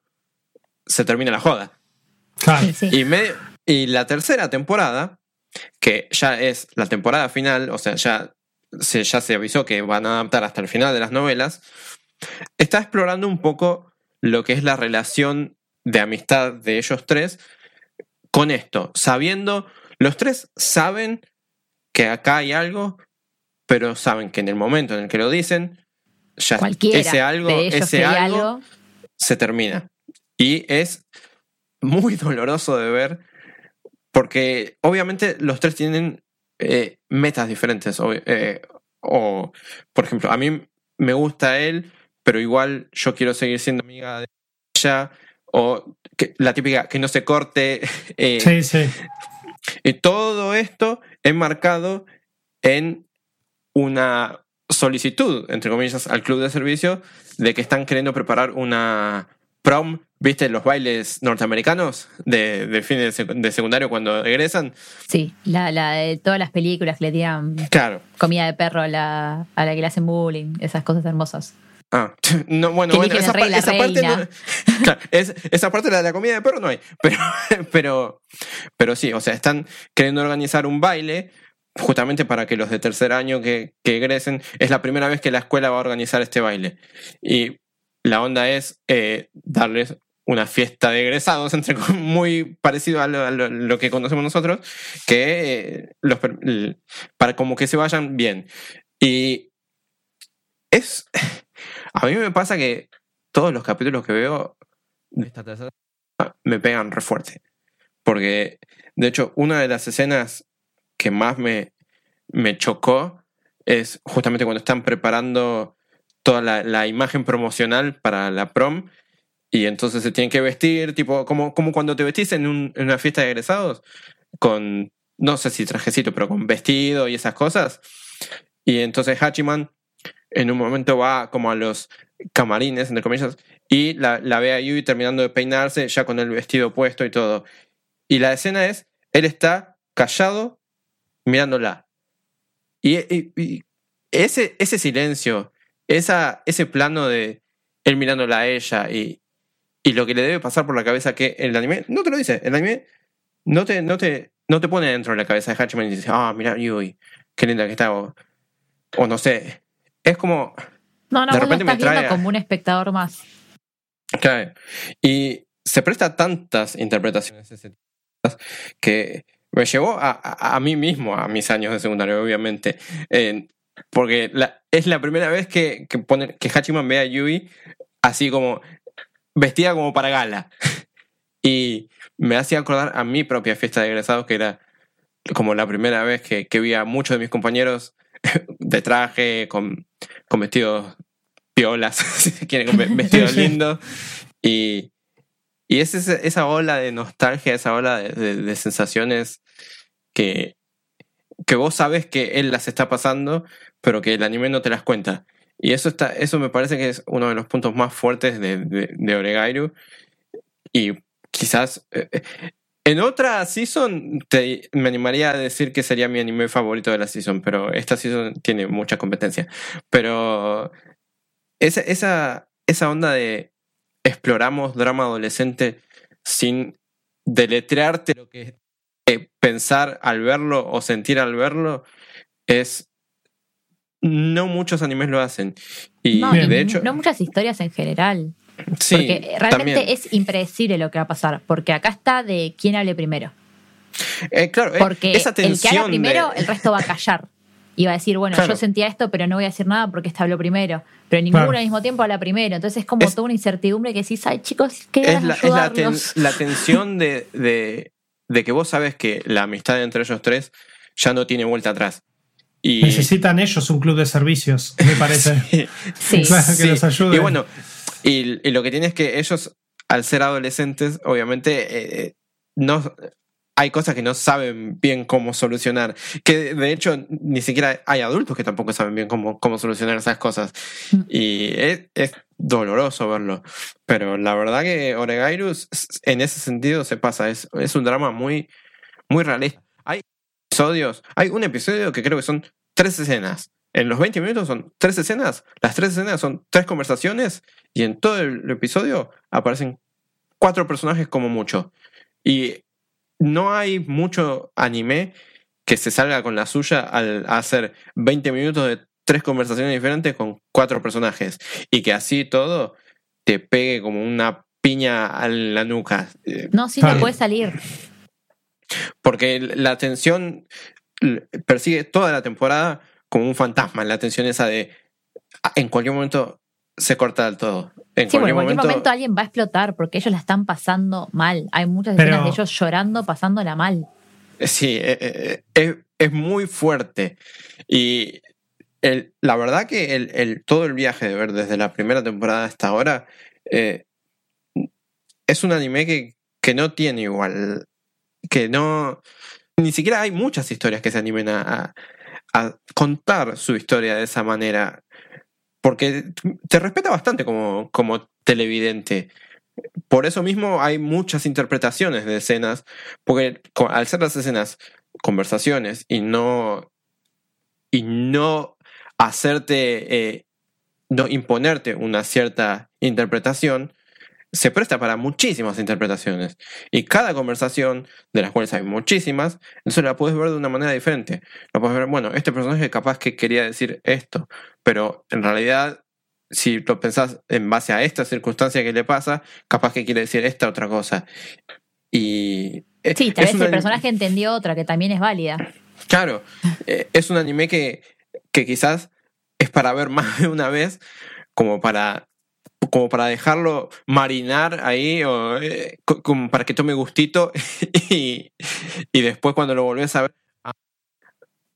se termina la joda. Sí. Y, me- y la tercera temporada, que ya es la temporada final, o sea, ya se, ya se avisó que van a adaptar hasta el final de las novelas, está explorando un poco lo que es la relación de amistad de ellos tres con esto, sabiendo, los tres saben que acá hay algo, pero saben que en el momento en el que lo dicen, ya Cualquiera ese algo, ese algo, algo. se termina. Y es muy (laughs) doloroso de ver porque obviamente los tres tienen eh, metas diferentes. O, eh, o, por ejemplo, a mí me gusta él, pero igual yo quiero seguir siendo amiga de ella. O que- la típica que no se corte. (laughs) eh, Sí, sí. y todo esto enmarcado en una solicitud, entre comillas, al club de servicio de que están queriendo preparar una prom, ¿viste? Los bailes norteamericanos de, de fin de, sec- de secundario cuando egresan. Sí, la, la de todas las películas que le tiran Claro. comida de perro a la, a la que le hacen bullying, esas cosas hermosas. Ah, (laughs) no, bueno, bueno, esa, rey pa- parte no- (laughs) claro, es- esa parte la de la comida de perro no hay. (laughs) Pero, pero, pero sí, o sea, están queriendo organizar un baile justamente para que los de tercer año que, que egresen, es la primera vez que la escuela va a organizar este baile. Y la onda es eh, darles una fiesta de egresados, entre muy parecido a lo, a lo- lo que conocemos nosotros, que eh, los, para como que se vayan bien. Y es... A mí me pasa que todos los capítulos que veo de esta me pegan re fuerte. Porque, de hecho, una de las escenas que más me, me chocó es justamente cuando están preparando toda la, la imagen promocional para la prom y entonces se tienen que vestir, tipo, como, como cuando te vestís en, un- en una fiesta de egresados, con, no sé si trajecito, pero con vestido y esas cosas. Y entonces Hachiman en un momento va como a los camarines, entre comillas, y la, ve a Yui terminando de peinarse, ya con el vestido puesto y todo. Y la escena es, él está callado mirándola. Y, ese, ese silencio, esa, ese plano de él mirándola a ella y, y lo que le debe pasar por la cabeza que el anime, no te lo dice, el anime no te, no te, no te pone dentro de la cabeza de Hachiman y dice, ah, mira Yui, qué linda que está. O no sé, es como... No, no, De vos lo repente me viendo trae a- como un espectador más. Claro. Y se presta tantas interpretaciones que me llevó a, a- a mí mismo, a mis años de secundario, obviamente. Eh, porque la- es la primera vez que, que, pone, que Hachiman ve a Yui así como vestida como para gala. (laughs) Y me hacía acordar a mi propia fiesta de egresados, que era como la primera vez que, que vi a muchos de mis compañeros (laughs) de traje, con, con vestidos piolas, (laughs) si se quiere, con ve- vestidos lindos. Y, y es ese- esa ola de nostalgia, esa ola de, de- de sensaciones que, que vos sabes que él las está pasando, pero que el anime no te las cuenta. Y eso, está, eso me parece que es uno de los puntos más fuertes de, de, de Oregairu. Y quizás eh, eh, en otra season te, me animaría a decir que sería mi anime favorito de la season, pero esta season tiene mucha competencia. Pero esa, esa, esa onda de exploramos drama adolescente sin deletrearte lo que eh, pensar al verlo o sentir al verlo es no muchos animes lo hacen. Y No, de hecho, no muchas historias en general. Sí, porque realmente también. es impredecible lo que va a pasar. Porque acá está de quién hable primero. Eh, claro, eh, Porque esa el que habla primero, de- el resto va a callar. Y va a decir, bueno, Claro. yo sentía esto, pero no voy a decir nada porque este habló primero. Pero ninguno Claro. al mismo tiempo habla primero. Entonces es como Es- toda una incertidumbre que decís, ay chicos, qué es la, es la, ten- la tensión de, de, de que vos sabes que la amistad entre ellos tres ya no tiene vuelta atrás. Y, Necesitan ellos un club de servicios, me parece. (laughs) Sí. Claro, (laughs) que Sí. los ayuden. Y bueno, y, y lo que tiene es que ellos, al ser adolescentes, obviamente, eh, no hay cosas que no saben bien cómo solucionar. Que de hecho, ni siquiera hay adultos que tampoco saben bien cómo, cómo solucionar esas cosas. Mm. Y es, es doloroso verlo. Pero la verdad que Oregairus, en ese sentido, se pasa. Es, es un drama muy, muy realista. Hay episodios, hay un episodio que creo que son tres escenas. En los 20 minutos son tres escenas. Las tres escenas son tres conversaciones. Y en todo el episodio aparecen cuatro personajes como mucho. Y no hay mucho anime que se salga con la suya al hacer 20 minutos de tres conversaciones diferentes con cuatro personajes. Y que así todo te pegue como una piña a la nuca. Eh, No, sí, no puede salir. Porque la atención persigue toda la temporada como un fantasma. La atención esa de ah, en cualquier momento se corta del todo. En Sí, cualquier en cualquier momento, momento alguien va a explotar porque ellos la están pasando mal. Hay muchas Pero- escenas de ellos llorando, pasándola mal. Sí, eh, eh, es, es muy fuerte. Y el- la verdad que el, el- todo el viaje de ver desde la primera temporada hasta ahora eh, es un anime que, que no tiene igual. Que no. Ni siquiera hay muchas historias que se animen a, a- a contar su historia de esa manera. Porque te respeta bastante como, como televidente. Por eso mismo hay muchas interpretaciones de escenas porque al ser las escenas conversaciones y no. y no hacerte. eh, no imponerte una cierta interpretación, se presta para muchísimas interpretaciones. Y cada conversación, de las cuales hay muchísimas, entonces la puedes ver de una manera diferente. La puedes ver, bueno, este personaje capaz que quería decir esto, pero en realidad. Si lo pensás en base a esta circunstancia que le pasa, capaz que quiere decir esta otra cosa. Y Sí, tal vez el personaje entendió otra que también es válida. Claro, eh, es un anime que, que quizás es para ver (laughs) más de una vez, como para, como para dejarlo marinar ahí, o eh, co- como para que tome gustito, (laughs) y, y después cuando lo volvés a ver, ah,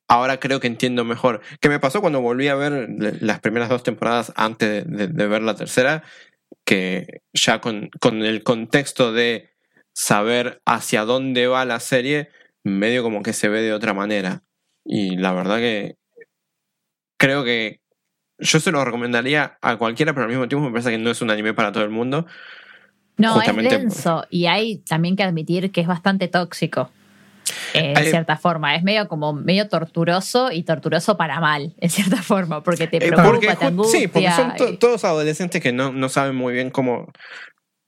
ahora creo que entiendo mejor. ¿Qué me pasó cuando volví a ver las primeras dos temporadas antes de, de- de ver la tercera? Que ya con, con el contexto de saber hacia dónde va la serie, medio como que se ve de otra manera. Y la verdad que creo que yo se lo recomendaría a cualquiera, pero al mismo tiempo me parece que no es un anime para todo el mundo. No, Justamente- es denso. Y hay también que admitir que es bastante tóxico. eh, en Hay- cierta forma. Es medio como medio torturoso y torturoso para mal, en cierta (laughs) forma, porque te Eh, preocupa, porque, te angustia. sí, porque son to- todos adolescentes que no, no saben muy bien cómo,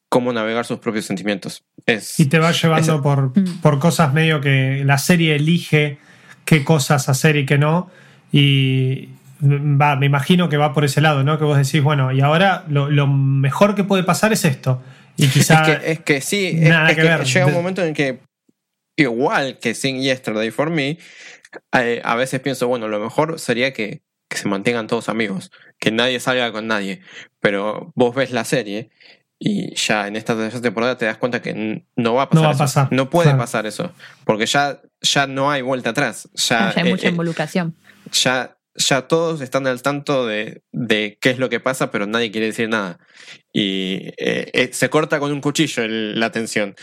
cómo navegar sus propios sentimientos. Es, Y te va llevando por, Mm. por cosas medio que la serie elige qué cosas hacer y qué no. Y va, me imagino que va por ese lado, ¿no? Que vos decís, bueno, y ahora lo, lo mejor que puede pasar es esto. Y quizá. Es que, es que sí, es, nada es que que ver. llega un momento en que, igual que Sing Yesterday for Me, eh, a veces pienso, bueno, lo mejor sería que, que se mantengan todos amigos, que nadie salga con nadie. Pero vos ves la serie y ya en esta tercera temporada te das cuenta que no va a pasar No va a eso. pasar, No puede claro. pasar eso, porque ya, ya no hay vuelta atrás. Ya, ya hay eh, mucha eh, involucración. ya, ya todos están al tanto de, de qué es lo que pasa, pero nadie quiere decir nada. Y eh, eh, se corta con un cuchillo el- la tensión.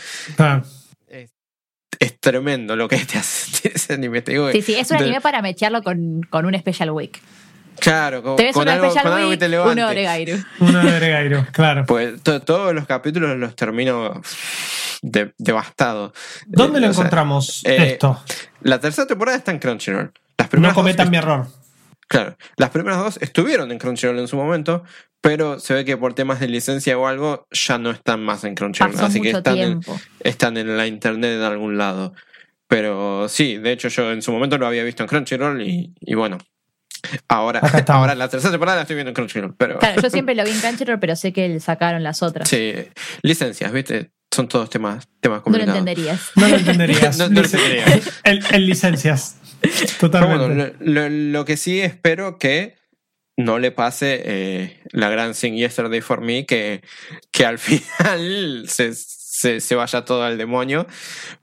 Es tremendo lo que te hace (laughs) ese anime. Te digo Sí, sí, es un de- anime para mechearlo con, con un Special Week. Claro, con, Te ves con algo, Special con algo que Week, te uno levante. Oregairu. Uno de Gregairo, claro. Pues to- todos los capítulos los termino de- devastado. ¿Dónde Eh, lo sea, encontramos eh, esto? La tercera temporada está en Crunchyroll. Las No primeras cometan mi error. Claro, las primeras dos estuvieron en Crunchyroll en su momento, pero se ve que por temas de licencia o algo ya no están más en Crunchyroll, Pasó así que están en, tiempo. están en la internet en algún lado. Pero sí, de hecho yo en su momento lo había visto en Crunchyroll y, y bueno, Ahora, ahora la tercera temporada la estoy viendo en Crunchyroll, pero Claro, yo siempre lo vi en Crunchyroll, pero sé que sacaron las otras. sí, licencias, ¿viste? Son todos temas, temas no lo complicados. entenderías. No lo entenderías. (laughs) No- no lo entenderías. En, en licencias. Totalmente. bueno, lo, lo- lo que sí espero que no le pase eh, la gran Sing Yesterday for Me, que, que al (laughs) final se, se, se vaya todo al demonio.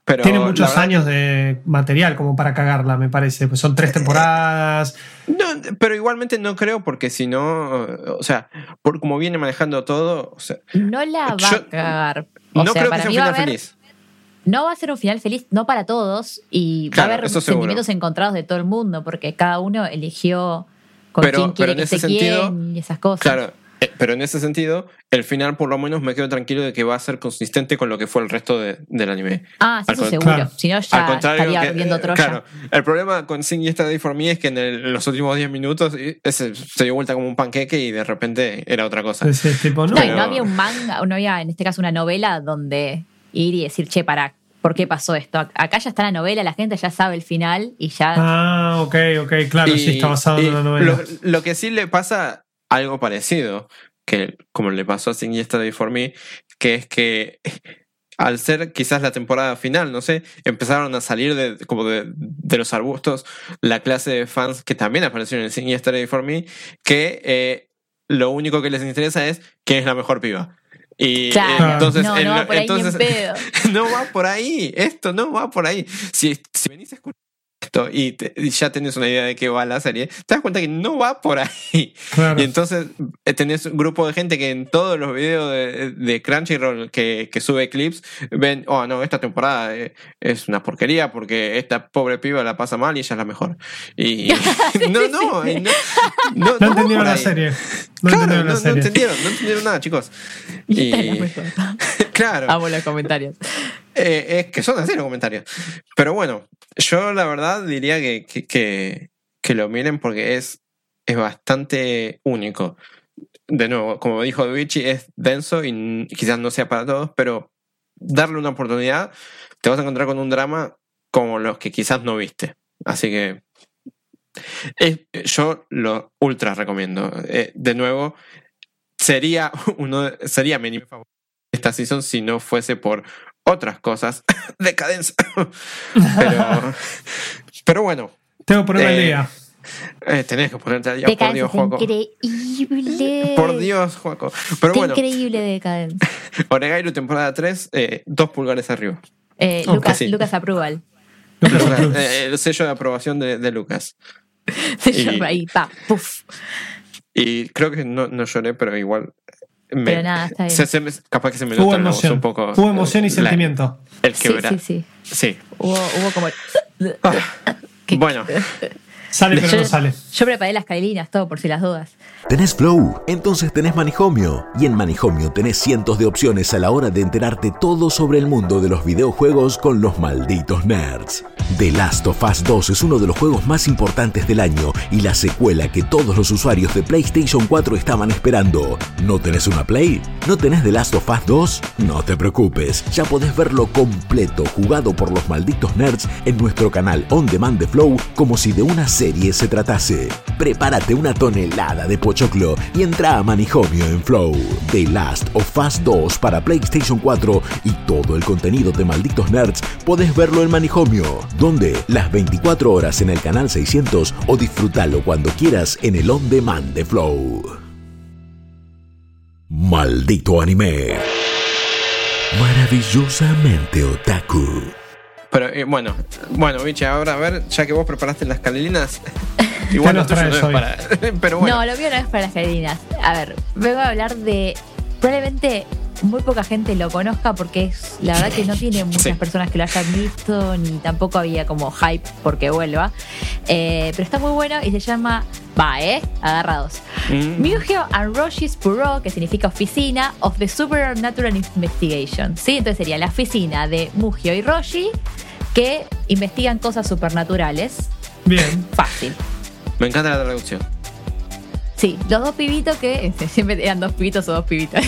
Pero Tiene muchos verdad años de material como para cagarla, me parece. Pues son tres temporadas. No, pero igualmente no creo porque si no, o sea, por como viene manejando todo, o sea, No la va Yo a cagar. O no sea, creo que para sea un final haber, feliz. no va a ser un final feliz, no para todos, y Claro, va a haber seguro. sentimientos encontrados de todo el mundo, porque cada uno eligió con Pero- quién quiere pero en que ese se sentido, quién y esas cosas. Claro, pero en ese sentido, el final por lo menos me quedo tranquilo de que va a ser consistente con lo que fue el resto de- del anime. Ah, sí, Al eso seguro. claro. Si no, Al ya contrario, estaría que- viendo eh, Troya. claro, el problema con Sing Yesterday for Me es que en, el- en los últimos 10 minutos eh, ese se dio vuelta como un panqueque y de repente era otra cosa. Ese tipo, no. No, y Pero- no había un manga, no había en este caso una novela donde ir y decir, che, para, ¿por qué pasó esto? Ac- Acá ya está la novela, la gente ya sabe el final y ya. Ah, ok, ok, claro, Y- sí, está basado y en una novela. Lo, lo que sí le pasa algo parecido, que como le pasó a Sing Yesterday for Me, que es que al ser quizás la temporada final, no sé, empezaron a salir de, como de, de los arbustos la clase de fans que también aparecieron en Sing Yesterday for Me, que eh, lo único que les interesa es quién es la mejor piba. Y eh, Claro, entonces, no, en no va por ahí entonces en pedo. (laughs) no va por ahí, esto no va por ahí. Si, si venís a escuchar esto y, te- y ya tenés una idea de qué va la serie, te das cuenta que no va por ahí. Claro. Y entonces eh, tenés un grupo de gente que en todos los videos de, de Crunchyroll que, que sube clips ven, oh no, esta temporada eh, es una porquería porque esta pobre piba la pasa mal y ella es la mejor. Y (laughs) no, no, no, no, No no va entendieron la serie. No Claro, entendieron no, la no serie. entendieron, no entendieron nada, chicos. Y (laughs) claro. Amo los comentarios. Eh, es que son así los comentarios. Pero bueno, yo la verdad diría que, que, que- lo miren porque es, es bastante único. De nuevo, como dijo Luigi, es denso y quizás no sea para todos, pero darle una oportunidad, te vas a encontrar con un drama como los que quizás no viste. Así que es- yo lo ultra recomiendo. Eh, de nuevo, sería (laughs) uno sería mi favorito esta season si no fuese por otras cosas. (laughs) Decadencia. (laughs) pero, pero bueno, Tengo que ponerme al Eh, día. eh, tenés que ponerte al día. Por Dios, Juaco. increíble. (laughs) Por Dios, Juaco. Pero Qué bueno, increíble decadencia. Oregairu temporada 3, eh, dos pulgares arriba. Eh, Lucas, sí. Lucas Approval. Lucas. Eh, el sello de aprobación de, de Lucas. Ahí, pa, puf. Y creo que no, no lloré, pero igual. Me- Pero nada, está bien. se- se capaz que se me Hubo nota la voz emoción. un poco. Hubo emoción y la- sentimiento. El Sí, quebrar. sí, sí. Sí. Hubo, hubo como. (laughs) ¿Qué? Bueno, (laughs) Sale pero Yo- no sale. Yo preparé las cailinas, todo por si las dudas. ¿Tenés Flow? Entonces tenés Manijomio. Y en Manijomio tenés cientos de opciones a la hora de enterarte todo sobre el mundo de los videojuegos con los malditos nerds. The Last of Us 2 es uno de los juegos más importantes del año y la secuela que todos los usuarios de PlayStation 4 estaban esperando. ¿No tenés una Play? ¿No tenés The Last of Us 2? No te preocupes, ya podés verlo completo jugado por los malditos nerds en nuestro canal On Demand de Flow como si de una serie se tratase. Prepárate una tonelada de pochoclo y entra a Manijomio en Flow. The Last of Us 2 para PlayStation 4 y todo el contenido de malditos nerds podés verlo en Manijomio, donde las 24 horas en el canal 600 o disfrútalo cuando quieras en el On Demand de Flow. Maldito anime. Maravillosamente otaku. Pero eh, bueno, bueno, Vichy, ahora a ver, ya que vos preparaste las calelinas, ¿Qué (laughs) igual lo nos tuyo no traes es hoy? para. (laughs) Pero bueno, No, lo mío no es para las cailinas. A ver, vengo a hablar de. Probablemente muy poca gente lo conozca porque es la verdad que no tiene muchas Sí. personas que lo hayan visto, ni tampoco había como hype porque vuelva. Eh, pero está muy bueno y se llama. Va, ¿eh? Agarrados. Mm. Mugio and Roshi's Bureau, que significa oficina of the Supernatural Investigation. ¿sí? Entonces sería la oficina de Mugio y Roshi que investigan cosas supernaturales. Bien. Fácil. me encanta la traducción. Sí, los dos pibitos que este, siempre eran dos pibitos o dos pibitas.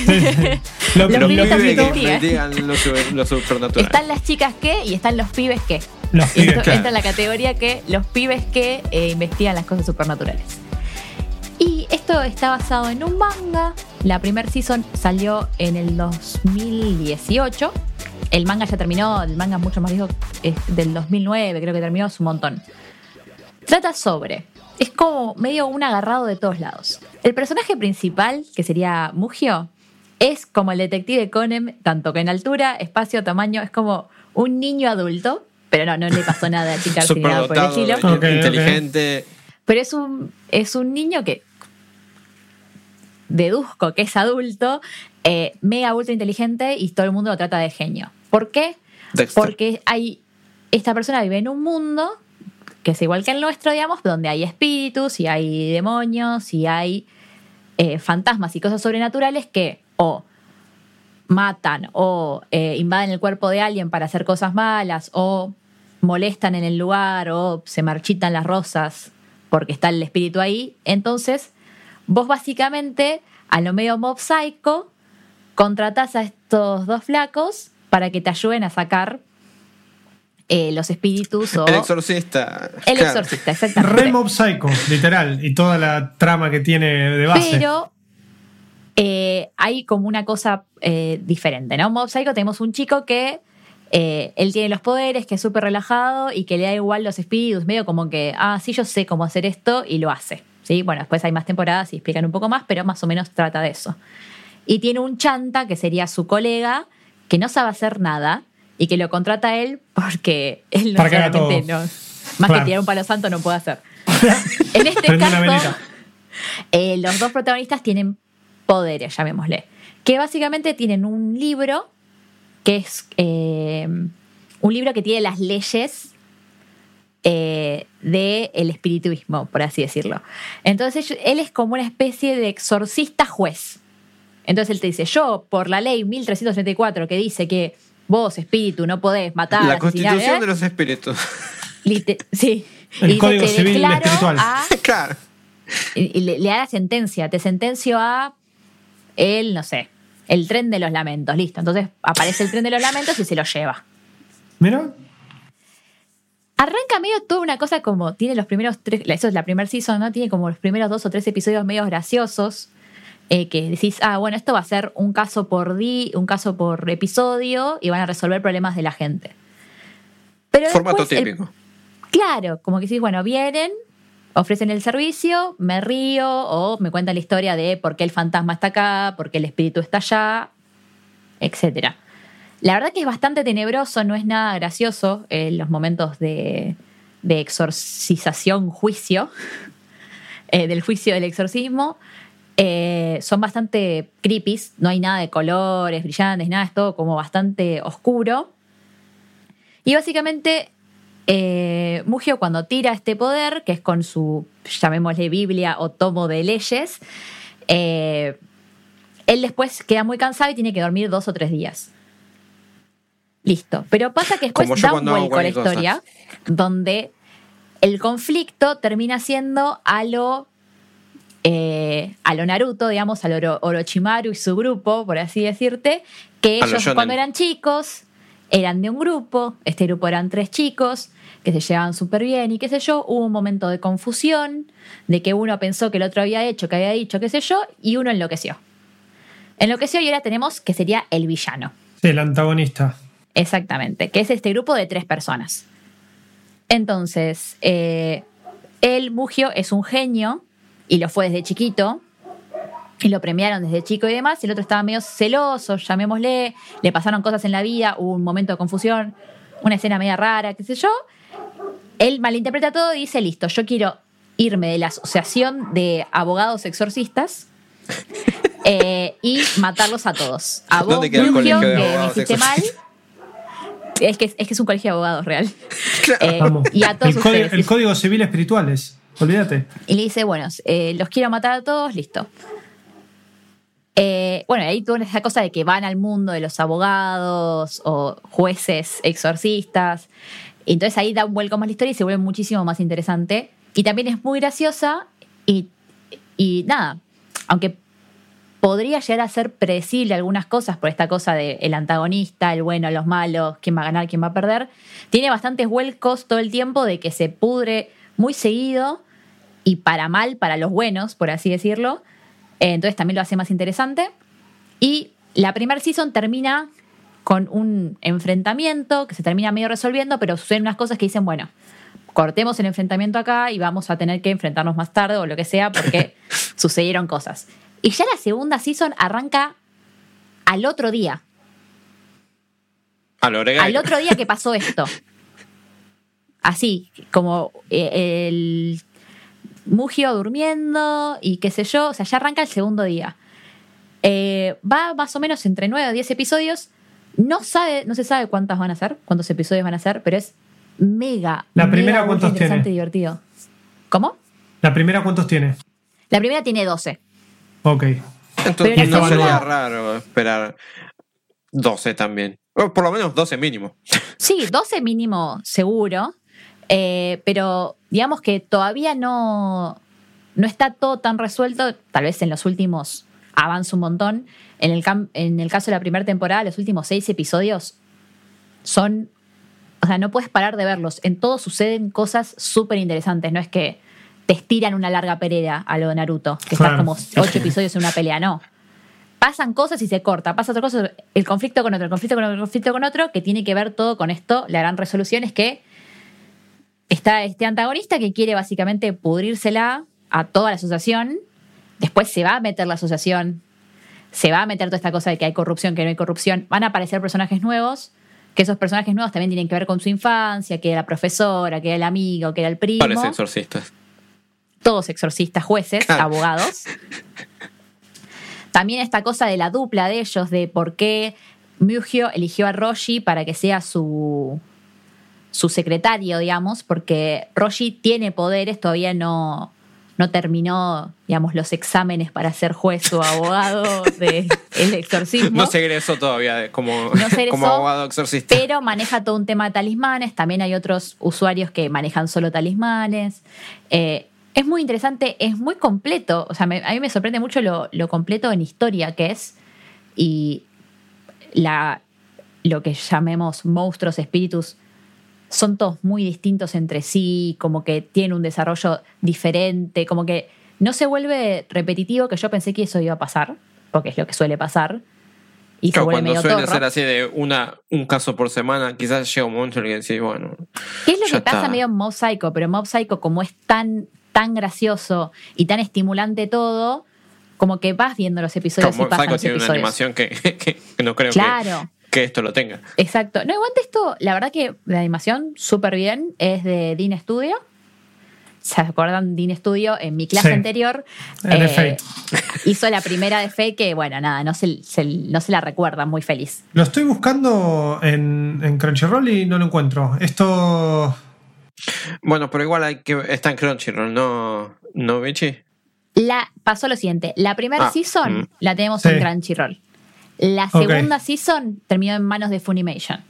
Lo, (laughs) Los lo- pibitos que pibes que investigan. investigan lo, su- lo supernatural. están las chicas que y están los pibes que. Los pibes, Esto- claro. Esta es la categoría que los pibes que eh, investigan las cosas supernaturales. Y esto está basado en un manga. La primer season salió en el 2018. El manga ya terminó, el manga es mucho más viejo, es del 2009, creo que terminó, es un montón. Trata sobre, es como medio un agarrado de todos lados. El personaje principal, que sería Mugio, es como el detective Conan, tanto que en altura, espacio, tamaño, es como un niño adulto, pero no, no le pasó nada a ni nada por el estilo. Ok, ok. inteligente. Pero es un, es un niño que deduzco que es adulto, eh, mega ultra inteligente y todo el mundo lo trata de genio. ¿Por qué? Dexter. Porque hay, esta persona vive en un mundo que es igual que el nuestro, digamos, donde hay espíritus y hay demonios y hay eh, fantasmas y cosas sobrenaturales que o matan o eh, invaden el cuerpo de alguien para hacer cosas malas o molestan en el lugar o se marchitan las rosas porque está el espíritu ahí. Entonces, vos básicamente, a lo medio mob psycho, contratás a estos dos flacos para que te ayuden a sacar eh, los espíritus o El exorcista. el claro. exorcista, exactamente. Re Mob Psycho, literal. Y toda la trama que tiene de base. Pero eh, hay como una cosa eh, diferente, ¿no? Mob Psycho tenemos un chico que eh, él tiene los poderes, que es súper relajado y que le da igual los espíritus, medio como que, ah, sí, yo sé cómo hacer esto y lo hace. ¿sí? Bueno, después hay más temporadas y explican un poco más, pero más o menos trata de eso. Y tiene un chanta, que sería su colega, que no sabe hacer nada y que lo contrata a él porque (laughs) él no todo. no- más Claro. que tirar un palo santo no puede hacer. (laughs) en este caso, (laughs) eh, los dos protagonistas tienen poderes, llamémosle, que básicamente tienen un libro que es eh, un libro que tiene las leyes eh, del espirituismo, por así decirlo. Entonces él es como una especie de exorcista juez. Entonces él te dice, yo por la ley 1334 que dice que vos, espíritu, no podés matar, La asesinar, constitución ¿eh? de los espíritus. Sí. El Y dice, Código "Te Civil espiritual". a- (laughs) claro. y y le, le da la sentencia. Te sentencio a el, no sé, el tren de los lamentos. Listo. Entonces aparece el tren de los lamentos y se lo lleva. Mira, Arranca medio toda una cosa como tiene los primeros tres, eso es la primera season, ¿no? Tiene como los primeros dos o tres episodios medio graciosos. Eh, que decís, ah, bueno, esto va a ser un caso por di, un caso por episodio y van a resolver problemas de la gente. Pero Formato después el- típico. Claro, como que decís, bueno, vienen, ofrecen el servicio, me río o me cuentan la historia de por qué el fantasma está acá, por qué el espíritu está allá, etc. La verdad que es bastante tenebroso, no es nada gracioso en los momentos de, de exorcización, juicio, (laughs) eh, del juicio del exorcismo. Eh, son bastante creepy, no hay nada de colores brillantes, nada, es todo como bastante oscuro. Y básicamente eh, Mugio cuando tira este poder, que es con su, llamémosle Biblia o tomo de leyes, eh, él después queda muy cansado y tiene que dormir dos o tres días. Listo. Pero pasa que después da un vuelco la cualquier cosa. historia donde el conflicto termina siendo a lo, eh, a lo Naruto, digamos, a lo Oro- Orochimaru y su grupo, por así decirte, que ellos cuando eran chicos eran de un grupo, este grupo eran tres chicos que se llevaban súper bien y qué sé yo, hubo un momento de confusión, de que uno pensó que el otro había hecho, que había dicho, qué sé yo, y uno enloqueció. Enloqueció y ahora tenemos que sería el villano. el antagonista. Exactamente, que es este grupo de tres personas. Entonces, eh, él, Mugio, es un genio y lo fue desde chiquito. Y lo premiaron desde chico y demás. Y el otro estaba medio celoso, llamémosle. Le pasaron cosas en la vida, hubo un momento de confusión, una escena media rara, qué sé yo. Él malinterpreta todo y dice: Listo, yo quiero irme de la asociación de abogados exorcistas (laughs) eh, y matarlos a todos. A vos, ¿Dónde queda el Mugio, colegio de que me hiciste mal. Es que, es que es un colegio de abogados real. (laughs) Claro. Eh, y a todos el, código, ustedes. el código civil espirituales. Olvídate. Y le dice, bueno, eh, los quiero matar a todos, listo. Eh, bueno, ahí toda esa cosa de que van al mundo de los abogados o jueces, exorcistas. Entonces ahí da un vuelco más la historia y se vuelve muchísimo más interesante. Y también es muy graciosa y, y nada, aunque podría llegar a ser predecible algunas cosas por esta cosa de el antagonista, el bueno, los malos, quién va a ganar, quién va a perder. Tiene bastantes vuelcos todo el tiempo de que se pudre muy seguido y para mal para los buenos, por así decirlo. Eh, entonces también lo hace más interesante. Y la primera season termina con un enfrentamiento que se termina medio resolviendo, pero suceden unas cosas que dicen, bueno, cortemos el enfrentamiento acá y vamos a tener que enfrentarnos más tarde o lo que sea porque (laughs) sucedieron cosas. Y ya la segunda season arranca al otro día. Al otro día que pasó esto. (laughs) Así, como eh, el Mugio durmiendo y qué sé yo. O sea, ya arranca el segundo día. Eh, va más o menos entre 9 o 10 episodios. No, sabe, no se sabe cuántas van a ser, cuántos episodios van a ser, pero es mega. ¿La primera mega cuántos interesante tiene? y divertido. ¿Cómo? ¿La primera cuántos tiene? La primera tiene 12. Ok. Entonces Pero no segunda- sería raro esperar 12 también. O por lo menos 12 mínimo. Sí, 12 mínimo seguro, eh, pero digamos que todavía no, no está todo tan resuelto, tal vez en los últimos avanza un montón. En el, en el caso de la primera temporada, los últimos seis episodios son, o sea, no puedes parar de verlos. En todos suceden cosas súper interesantes, no es que te estiran una larga pelea a lo de Naruto, que estás como ocho (laughs) episodios en una pelea, no pasan cosas y se corta, pasa otra cosa, el conflicto con otro, el conflicto con otro, el conflicto con otro, que tiene que ver todo con esto. La gran resolución es que está este antagonista que quiere básicamente pudrírsela a toda la asociación, después se va a meter la asociación, se va a meter toda esta cosa de que hay corrupción, que no hay corrupción, van a aparecer personajes nuevos, que esos personajes nuevos también tienen que ver con su infancia, que era la profesora, que era el amigo, que era el primo. Parece exorcistas. todos exorcistas, jueces, abogados. También esta cosa de la dupla de ellos, de por qué Mugio eligió a Roshi para que sea su, su secretario, digamos, porque Roshi tiene poderes, todavía no, no terminó, digamos, los exámenes para ser juez o abogado del (laughs) exorcismo. No se egresó todavía de- como, No egresó, como abogado exorcista. Pero maneja todo un tema de talismanes. También hay otros usuarios que manejan solo talismanes. Eh, es muy interesante, es muy completo. O sea, me- a mí me sorprende mucho lo, lo completo en historia que es. Y la, lo que llamemos monstruos, espíritus, son todos muy distintos entre sí, como que tienen un desarrollo diferente, como que no se vuelve repetitivo, que yo pensé que eso iba a pasar, porque es lo que suele pasar. Y se Claro, vuelve cuando medio suele torro. ser así de una, un caso por semana, quizás llega un momento en el que decís, bueno, ¿Qué es lo que pasa está. medio en Mob Psycho? Pero Mob Psycho, como es tan, tan gracioso y tan estimulante todo, como que vas viendo los episodios como y pasan Psycho los tiene una episodios. animación que, (laughs) que- que no creo Claro, que esto lo tenga. exacto. No, igual esto, la verdad que la animación súper bien, es de Dean Studio. ¿Se acuerdan Dean Studio? En mi clase Sí. anterior En eh, Fate. (laughs) hizo la primera de Fate que, bueno, nada, no se, se- no se la recuerda muy feliz. Lo estoy buscando en, en Crunchyroll y no lo encuentro. Esto. Bueno, pero igual hay que está en Crunchyroll, ¿no, no Vichy? La, pasó lo siguiente, la primera Ah, season mm. la tenemos Sí. en Crunchyroll. La segunda season terminó en manos de Funimation.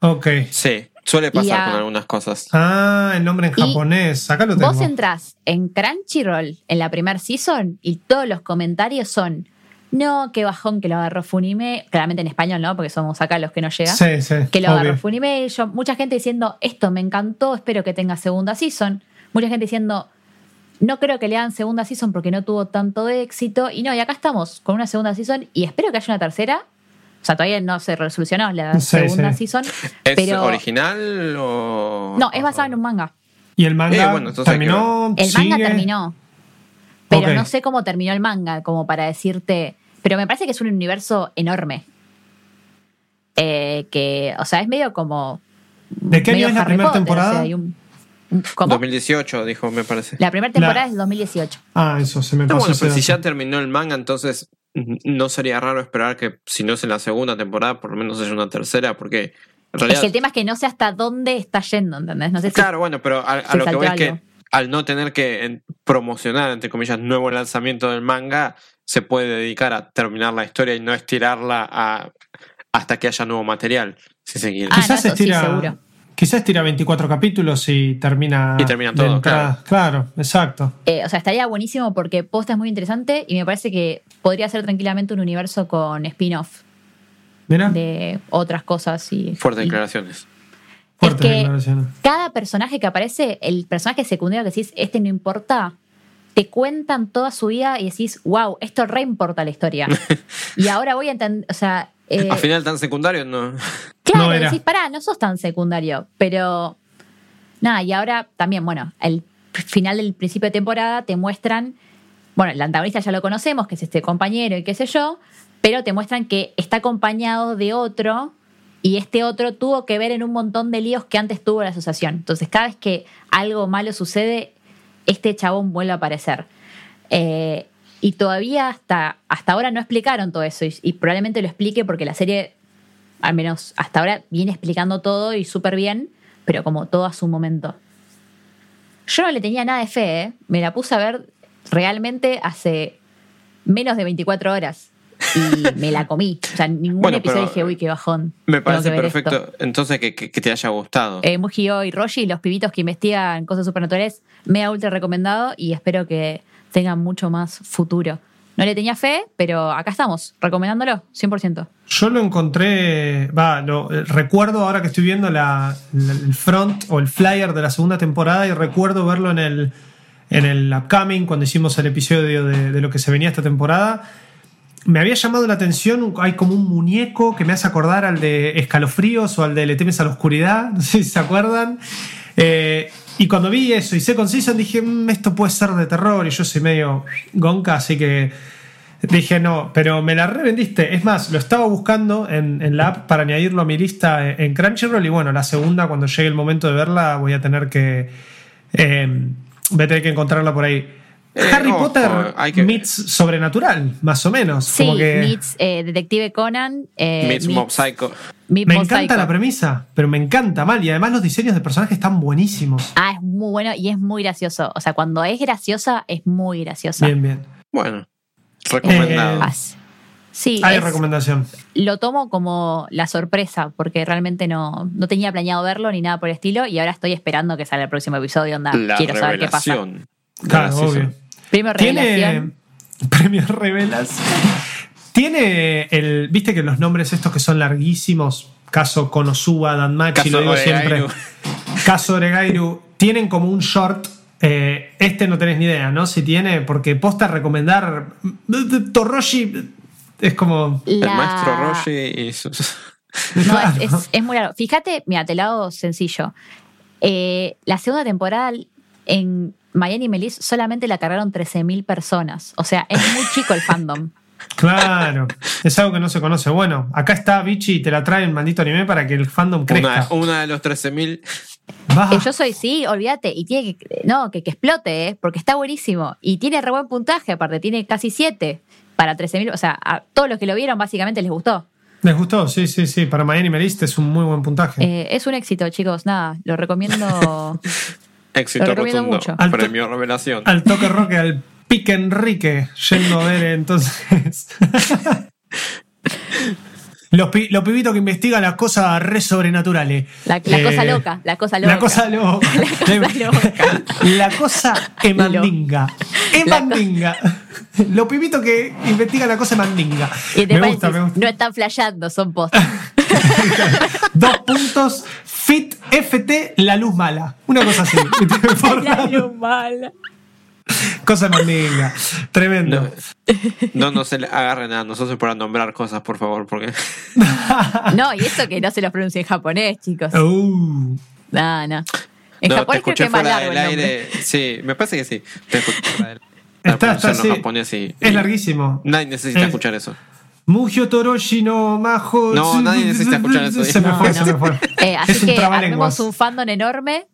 Ok. Sí, suele pasar a- con algunas cosas. Ah, el nombre en Y japonés. Acá lo tengo. Vos entrás en Crunchyroll en la primera season y todos los comentarios son no, qué bajón que lo agarró Funimation, claramente en español, ¿no? Porque somos acá los que no llegan. Sí, sí. que lo agarró. Funimation. Mucha gente diciendo, esto me encantó, espero que tenga segunda season. Mucha gente diciendo, no creo que le hagan segunda season porque no tuvo tanto éxito. Y no, y acá estamos con una segunda season y espero que haya una tercera. O sea, todavía no se resolucionó la Sí, segunda sí. season. ¿Es pero original o.? No, es basado en un manga. Y el manga Eh, bueno, terminó. El manga terminó. Pero no sé cómo terminó el manga, como para decirte. Pero me parece que es un universo enorme. Eh, que, o sea, es medio como. ¿De qué año es la primera temporada? o sea, hay un- un- ¿Cómo? 2018, dijo, me parece. La primera temporada La- es 2018. Ah, eso se me pasó. bueno, pero si ya terminó el manga, entonces no sería raro esperar que, si no es en la segunda temporada, por lo menos haya una tercera, porque en Es que el tema es que no sé hasta dónde está yendo, ¿entendés? No sé si. Claro, bueno, pero a, a lo que voy es que al no tener que promocionar, entre comillas, nuevo lanzamiento del manga, se puede dedicar a terminar la historia y no estirarla a, hasta que haya nuevo material, si se quiere. Ah, Quizás no, se sí, estira. seguro. Quizás tira 24 capítulos y termina. Y termina todo, entrada. Claro, exacto. Eh, o sea, estaría buenísimo porque posta es muy interesante y me parece que podría ser tranquilamente un universo con spin-off Mira, de otras cosas y. Fuertes y- declaraciones. fuertes que- declaraciones. cada personaje que aparece, el personaje secundario que decís, este no importa, te cuentan toda su vida y decís, wow, esto re importa la historia. (laughs) y ahora voy a entender, o sea, eh, Al final tan secundario no. Claro, No era. decís, pará, no sos tan secundario, pero nada, y ahora también, bueno, al final del principio de temporada te muestran, bueno, el antagonista ya lo conocemos, que es este compañero y qué sé yo, pero te muestran que está acompañado de otro y este otro tuvo que ver en un montón de líos que antes tuvo la asociación. Entonces, cada vez que algo malo sucede, este chabón vuelve a aparecer. Eh, y todavía hasta, hasta ahora no explicaron todo eso y, y probablemente lo explique porque la serie, al menos hasta ahora, viene explicando todo y súper bien, pero como todo a su momento. Yo no le tenía nada de fe, ¿eh? me la puse a ver realmente hace menos de 24 horas y me la comí. O sea, ningún Bueno, episodio dije, uy, qué bajón. Me parece perfecto. esto". Entonces, que, que- que te haya gustado. Eh, Mujio y Roshi, los pibitos que investigan cosas supernaturales, me ha ultra recomendado y espero que tengan mucho más futuro. No le tenía fe, pero acá estamos, recomendándolo, 100%. Yo lo encontré, va, lo, eh, recuerdo ahora que estoy viendo la, el front o el flyer de la segunda temporada y recuerdo verlo en el, en el upcoming cuando hicimos el episodio de, de lo que se venía esta temporada. Me había llamado la atención, hay como un muñeco que me hace acordar al de Escalofríos o al de Le temes a la oscuridad, (laughs) no sé si se acuerdan. Eh, y cuando vi eso y Second Season dije, "Mm, esto puede ser de terror y yo soy medio gonca, así que Dije, no, pero me la revendiste. Es más, lo estaba buscando en, en la app para añadirlo a mi lista en Crunchyroll. Y bueno, la segunda, cuando llegue el momento de verla, voy a tener que. voy a tener que encontrarla por ahí. Eh, Harry ojo, Potter hay que- meets sobrenatural, más o menos. Sí, como que meets eh, Detective Conan. Eh, Meets Mob Psycho. me Mob encanta Psycho. la premisa, pero me encanta mal. Y además los diseños de personajes están buenísimos. Ah, es muy bueno y es muy gracioso. O sea, cuando es graciosa, es muy graciosa. Bien, bien. Bueno, recomendado. Eh, Ah, Sí, Hay es- recomendación. lo tomo como la sorpresa, porque realmente no, no tenía planeado verlo ni nada por el estilo, y ahora estoy esperando que salga el próximo episodio. Onda, la quiero saber qué pasa. De Claro, obvio. Primero revelación. (laughs) Tiene premios revelación. Tiene el. Viste que los nombres estos que son larguísimos, caso Konosuba, Danmachi, Caso lo digo Oregairu. siempre. Caso Oregairu, tienen como un short. eh, este no tenés ni idea, ¿no? Si tiene, porque posta recomendar. Toroshi es como. El maestro Roshi y sus- (laughs) No, Claro. es, es- es muy raro. Fíjate, mira, te lo hago sencillo. Eh, la segunda temporada en Miami Melis solamente la cargaron 13.000 personas. O sea, es muy chico el fandom. (laughs) Claro, es algo que no se conoce. Bueno, acá está Vichy y te la traen, maldito anime, para que el fandom crezca. una, una de los 13.000. Va. Eh, yo soy, sí, olvídate. Y tiene que, no, que, que explote, ¿eh? porque está buenísimo. Y tiene re buen puntaje, aparte, tiene casi 7 para 13.000. O sea, a todos los que lo vieron básicamente les gustó. ¿Les gustó? Sí, sí, sí. Para Miami Meliste es un muy buen puntaje. Eh, es un éxito, chicos. Nada, lo recomiendo. (laughs) Éxito Lo recomiendo rotundo. mucho. Alto- Premio revelación. al toque roque, al pique Enrique, yendo a ver entonces. (laughs) los, pi- los pibitos que investigan las cosas re sobrenaturales. La, la Eh, cosa loca, la cosa loca. (laughs) La cosa loca. (laughs) La cosa loca. La cosa emandinga. Emandinga. (laughs) Los pibitos que investigan la cosa emandinga. Y te Me gusta, me gusta. no están flasheando, son postas. Dos puntos. Fit FT, la luz mala. Una cosa así. La- luz mala. (laughs) cosa emandinga. Tremendo. No, no, no se le agarren a nosotros para nombrar cosas, por favor, porque (laughs) No, y eso que no se los pronuncia en japonés, chicos. Uh. No, no. En no, te japonés creo escuché que es más fuera largo del aire. Sí, me parece que sí. Te escuché fuera del (laughs) Está, está, sí. japonés y- Es y larguísimo. Nadie necesita Es- escuchar eso. Mugio Toroshi no Majo. No, nadie necesita escuchar eso. Se me No, fue, no. se me fue. Eh, así es un que armemos un fandom enorme.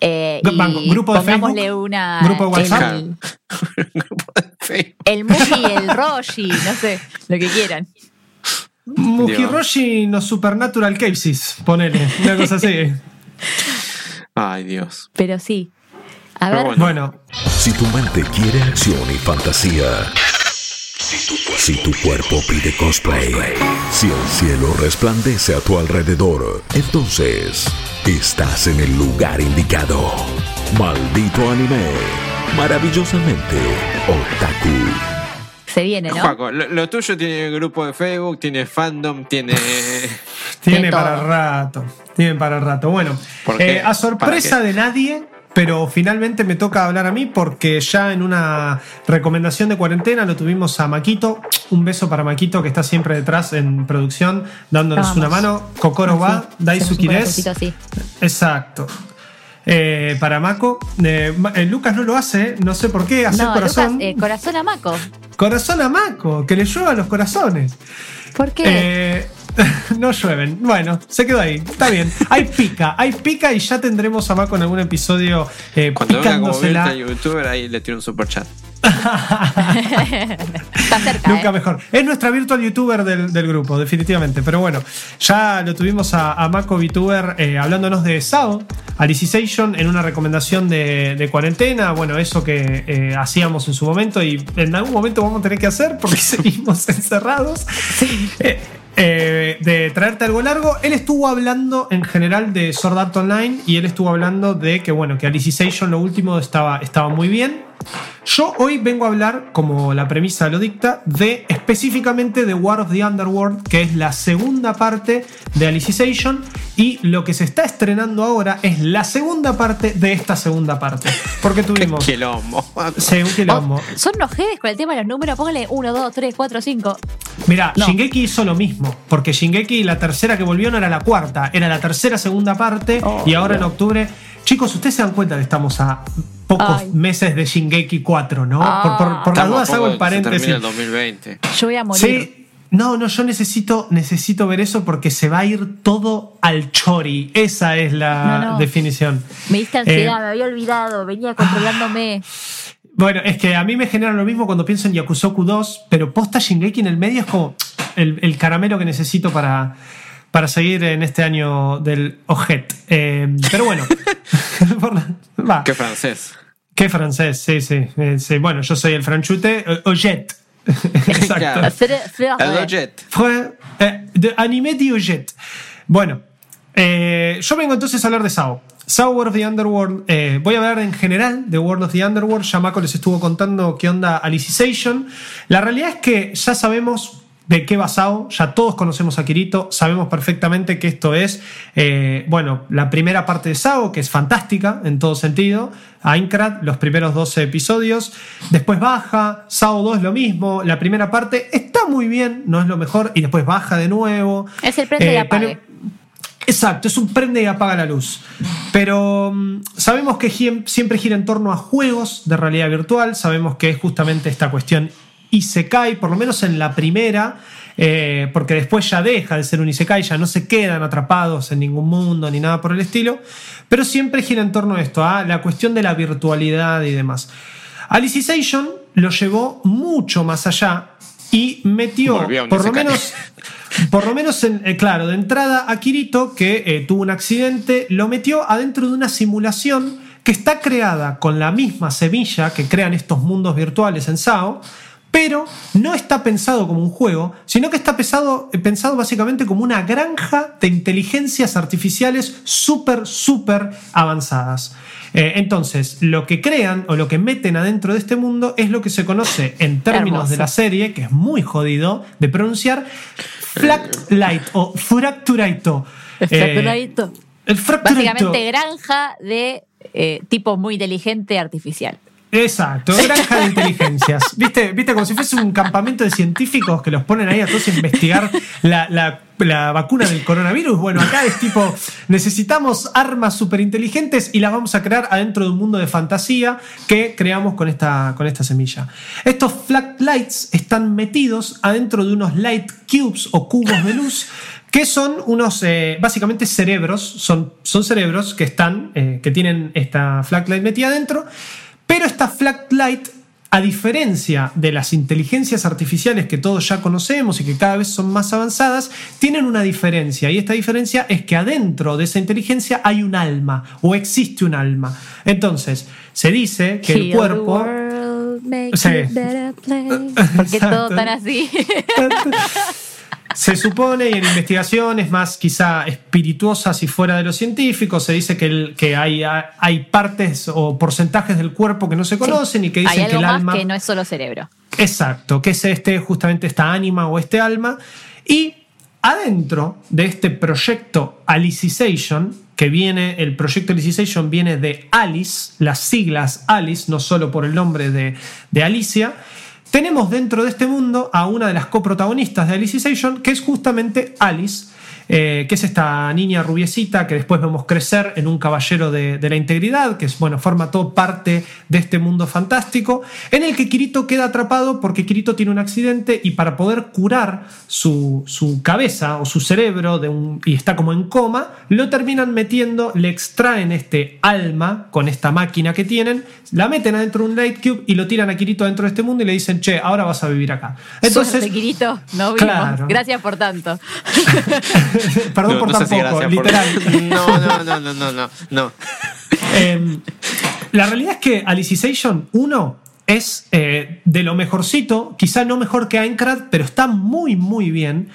Eh, Banco, y grupo de pongámosle Facebook, una. grupo de WhatsApp. El, (laughs) Grupo de Facebook. el Mugi, el Roshi, no sé, lo que quieran. Mujiroshi no Supernatural Cases. Ponele. Una cosa así. (laughs) Ay, Dios. Pero sí. A Pero ver, bueno. Bueno, Si tu mente quiere acción y fantasía. Si tu cuerpo pide cosplay. Si el cielo resplandece a tu alrededor. Entonces, Estás en el lugar indicado. Maldito anime. Maravillosamente otaku. Se viene, ¿no? Paco, lo, lo tuyo tiene grupo de Facebook, tiene fandom, tiene. Tiene para rato. Tiene para rato. Bueno, eh, a sorpresa de nadie, pero finalmente me toca hablar a mí porque ya en una recomendación de cuarentena lo tuvimos a Maquito. Un beso para Maquito que está siempre detrás en producción, dándonos Vamos. una mano. Kokoro Ah, Sí, Daisuki. Exacto. Eh, para Mako, eh, eh, Lucas no lo hace, no sé por qué, hacer No, corazón. Lucas, eh, corazón a Maco. Corazón a Mako, que le llueva los corazones. ¿Por qué? (laughs) No llueven. Bueno, se quedó ahí. Está bien. Hay pica, hay pica y ya tendremos a Mako en algún episodio eh, Cuando venga como picándosela. virtual youtuber, ahí le tiro un super chat. (laughs) Está cerca. Nunca ¿eh? mejor. Es nuestra virtual youtuber del, del grupo, definitivamente. Pero bueno, ya lo tuvimos a, a Mako VTuber eh, hablándonos de SAO, Alicization, en una recomendación de, de cuarentena. Bueno, eso que eh, hacíamos en su momento y en algún momento vamos a tener que hacer porque (laughs) seguimos encerrados. Eh, eh, de traerte algo largo. Él estuvo hablando en general de Sword Art Online y él estuvo hablando de que, bueno, que Alicization lo último estaba, estaba muy bien. Yo hoy vengo a hablar, como la premisa lo dicta, de específicamente de War of the Underworld, que es la segunda parte de Alicization, y lo que se está estrenando ahora es la segunda parte de esta segunda parte. Porque (laughs) tuvimos. Quilombo. Sí, un quilombo. Oh, son ojedes con el tema de los números. Póngale 1, 2, 3, 4, 5. Mira, No. Shingeki hizo lo mismo, porque Shingeki la tercera que volvió no era la cuarta, era la tercera segunda parte Oh, y ahora en octubre, chicos, ustedes se dan cuenta que estamos a pocos Ay. meses de Shingeki 4, ¿no? Ah. por por, por las dudas hago el se paréntesis. el 2020. Yo voy a morir. Sí, no, no, yo necesito, necesito ver eso porque se va a ir todo al chori. Esa es la No, no. definición. Me diste Eh, ansiedad, me había olvidado, venía controlándome. (sighs) Bueno, es que a mí me genera lo mismo cuando pienso en Yakusoku 2, pero posta Shingeki en el medio es como el, el caramelo que necesito para, para seguir en este año del Ojet. Eh, pero bueno, (laughs) (laughs) por la- va. Qué francés. Qué francés, sí, sí, eh, sí. Bueno, yo soy el franchute, Ojet. (laughs) Exacto. El de anime de Ojet. Bueno, eh, yo vengo entonces a hablar de SAO. SAO World of the Underworld. eh, voy a hablar en general de World of the Underworld. Ya Mako les estuvo contando qué onda Alicization. La realidad es que ya sabemos de qué va SAO. Ya todos conocemos a Kirito. Sabemos perfectamente que esto es, eh, bueno, la primera parte de SAO, que es fantástica en todo sentido. Aincrad, los primeros 12 episodios. Después baja. SAO 2 lo mismo. La primera parte está muy bien, no es lo mejor. Y después baja de nuevo. Es el prende y Eh, apague. pero- Exacto, es un prende y apaga la luz. Pero mm, sabemos que siempre gira en torno a juegos de realidad virtual, sabemos que es justamente esta cuestión Isekai, por lo menos en la primera, eh, porque después ya deja de ser un Isekai, ya no se quedan atrapados en ningún mundo ni nada por el estilo, pero siempre gira en torno a esto, a la cuestión de la virtualidad y demás. Alicization lo llevó mucho más allá y metió, por lo menos, por lo menos, en- eh, claro, de entrada a Kirito, que eh, tuvo un accidente, lo metió adentro de una simulación que está creada con la misma semilla que crean estos mundos virtuales en SAO, pero no está pensado como un juego, sino que está pensado, eh, pensado básicamente como una granja de inteligencias artificiales súper, súper avanzadas. Eh, entonces, lo que crean o lo que meten adentro de este mundo es lo que se conoce en términos Hermoso. de la serie, que es muy jodido de pronunciar, Flactlight o Fracturaito. El Eh, el Fracturaito. Básicamente granja de eh, tipo muy inteligente artificial. Exacto, granja de inteligencias. (laughs) ¿Viste, ¿Viste? Como si fuese un campamento de científicos que los ponen ahí a todos a investigar la, la- la vacuna del coronavirus. Bueno, acá es tipo, necesitamos armas súper inteligentes y las vamos a crear adentro de un mundo de fantasía que creamos con esta, con esta semilla. Estos flat lights están metidos adentro de unos light cubes o cubos de luz que son unos, eh, básicamente cerebros, son, son cerebros que están, eh, que tienen esta flaglight metida adentro, pero esta flaglight, a diferencia de las inteligencias artificiales que todos ya conocemos y que cada vez son más avanzadas, tienen una diferencia, y esta diferencia es que adentro de esa inteligencia hay un alma, o existe un alma. Entonces, se dice que el cuerpo... make Sí. it better place. (laughs) ¿Por qué todo tan así? Se supone, y en investigaciones más quizá espirituosas y fuera de lo científico, se dice que, el- que hay, hay partes o porcentajes del cuerpo que no se conocen y que Hay dicen algo que el más alma. que no es solo cerebro. Exacto, que es este, justamente esta ánima o este alma. Y adentro de este proyecto Alicization, que viene, el proyecto Alicization viene de Alice, las siglas Alice, no solo por el nombre de, de Alicia, tenemos dentro de este mundo a una de las coprotagonistas de Alicization, que es justamente Alice, eh, que es esta niña rubiecita que después vemos crecer en un caballero de, de la integridad, que es, bueno, forma todo parte de este mundo fantástico, en el que Kirito queda atrapado porque Kirito tiene un accidente y para poder curar su, su cabeza o su cerebro de un, y está como en coma, lo terminan metiendo, le extraen este alma con esta máquina que tienen, la meten adentro de un Light Cube y lo tiran a Kirito dentro de este mundo y le dicen, che, ahora vas a vivir acá. Entonces, Suerte, Kirito, no vimos. Claro. Gracias por tanto. (laughs) (laughs) perdón No, por no tan si por- literal. (laughs) No, no, no, no, no, no, no. Eh, la realidad es que Alicization 1 es eh, de lo mejorcito, quizá no mejor que Aincrad, pero está muy, muy bien.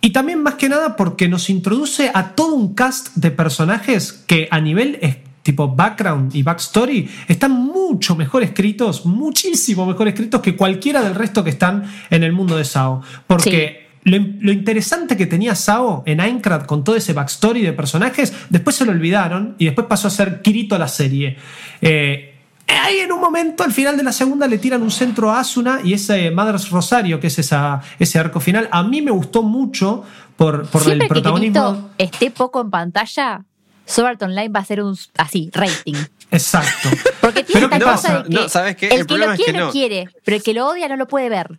Y también más que nada porque nos introduce a todo un cast de personajes que a nivel eh, tipo background y backstory están mucho mejor escritos, muchísimo mejor escritos que cualquiera del resto que están en el mundo de SAO. Porque lo, lo interesante que tenía Sao en Aincrad con todo ese backstory de personajes, después se lo olvidaron y después pasó a ser Kirito la serie. Eh, Ahí en un momento, al final de la segunda, le tiran un centro a Asuna y ese Madras Rosario, que es esa, ese arco final, a mí me gustó mucho por, por Siempre el que protagonismo. Kirito esté poco en pantalla, Sword Online va a ser un así, rating. Exacto. Porque tiene Pero esta ¿qué cosa de que No, ¿sabes qué? el El que lo es que quiere no. lo quiere, pero el que lo odia no lo puede ver.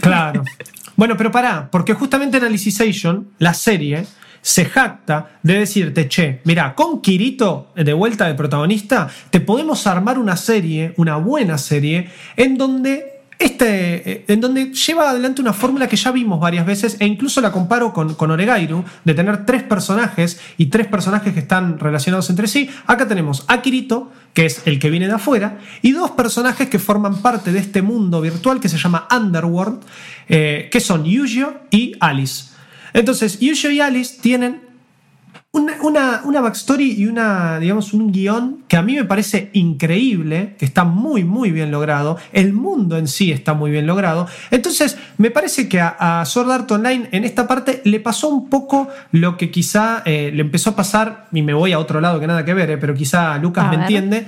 Claro. Bueno, pero pará, porque justamente en Alicization, la serie se jacta de decirte, che, mira, con Kirito de vuelta de protagonista, te podemos armar una serie, una buena serie, en donde este, eh, en donde lleva adelante una fórmula que ya vimos varias veces e incluso la comparo con, con Oregairu, de tener tres personajes y tres personajes que están relacionados entre sí. Acá tenemos a Kirito, que es el que viene de afuera, y dos personajes que forman parte de este mundo virtual que se llama Underworld, eh, que son Yujo y Alice. Entonces, Yujo y Alice tienen una, una, una backstory y una, digamos, un guion que a mí me parece increíble, que está muy, muy bien logrado. El mundo en sí está muy bien logrado. Entonces, me parece que a, a Sword Art Online en esta parte le pasó un poco lo que quizá eh, le empezó a pasar, y me voy a otro lado que nada que ver, eh, pero quizá Lucas A me ver. entiende.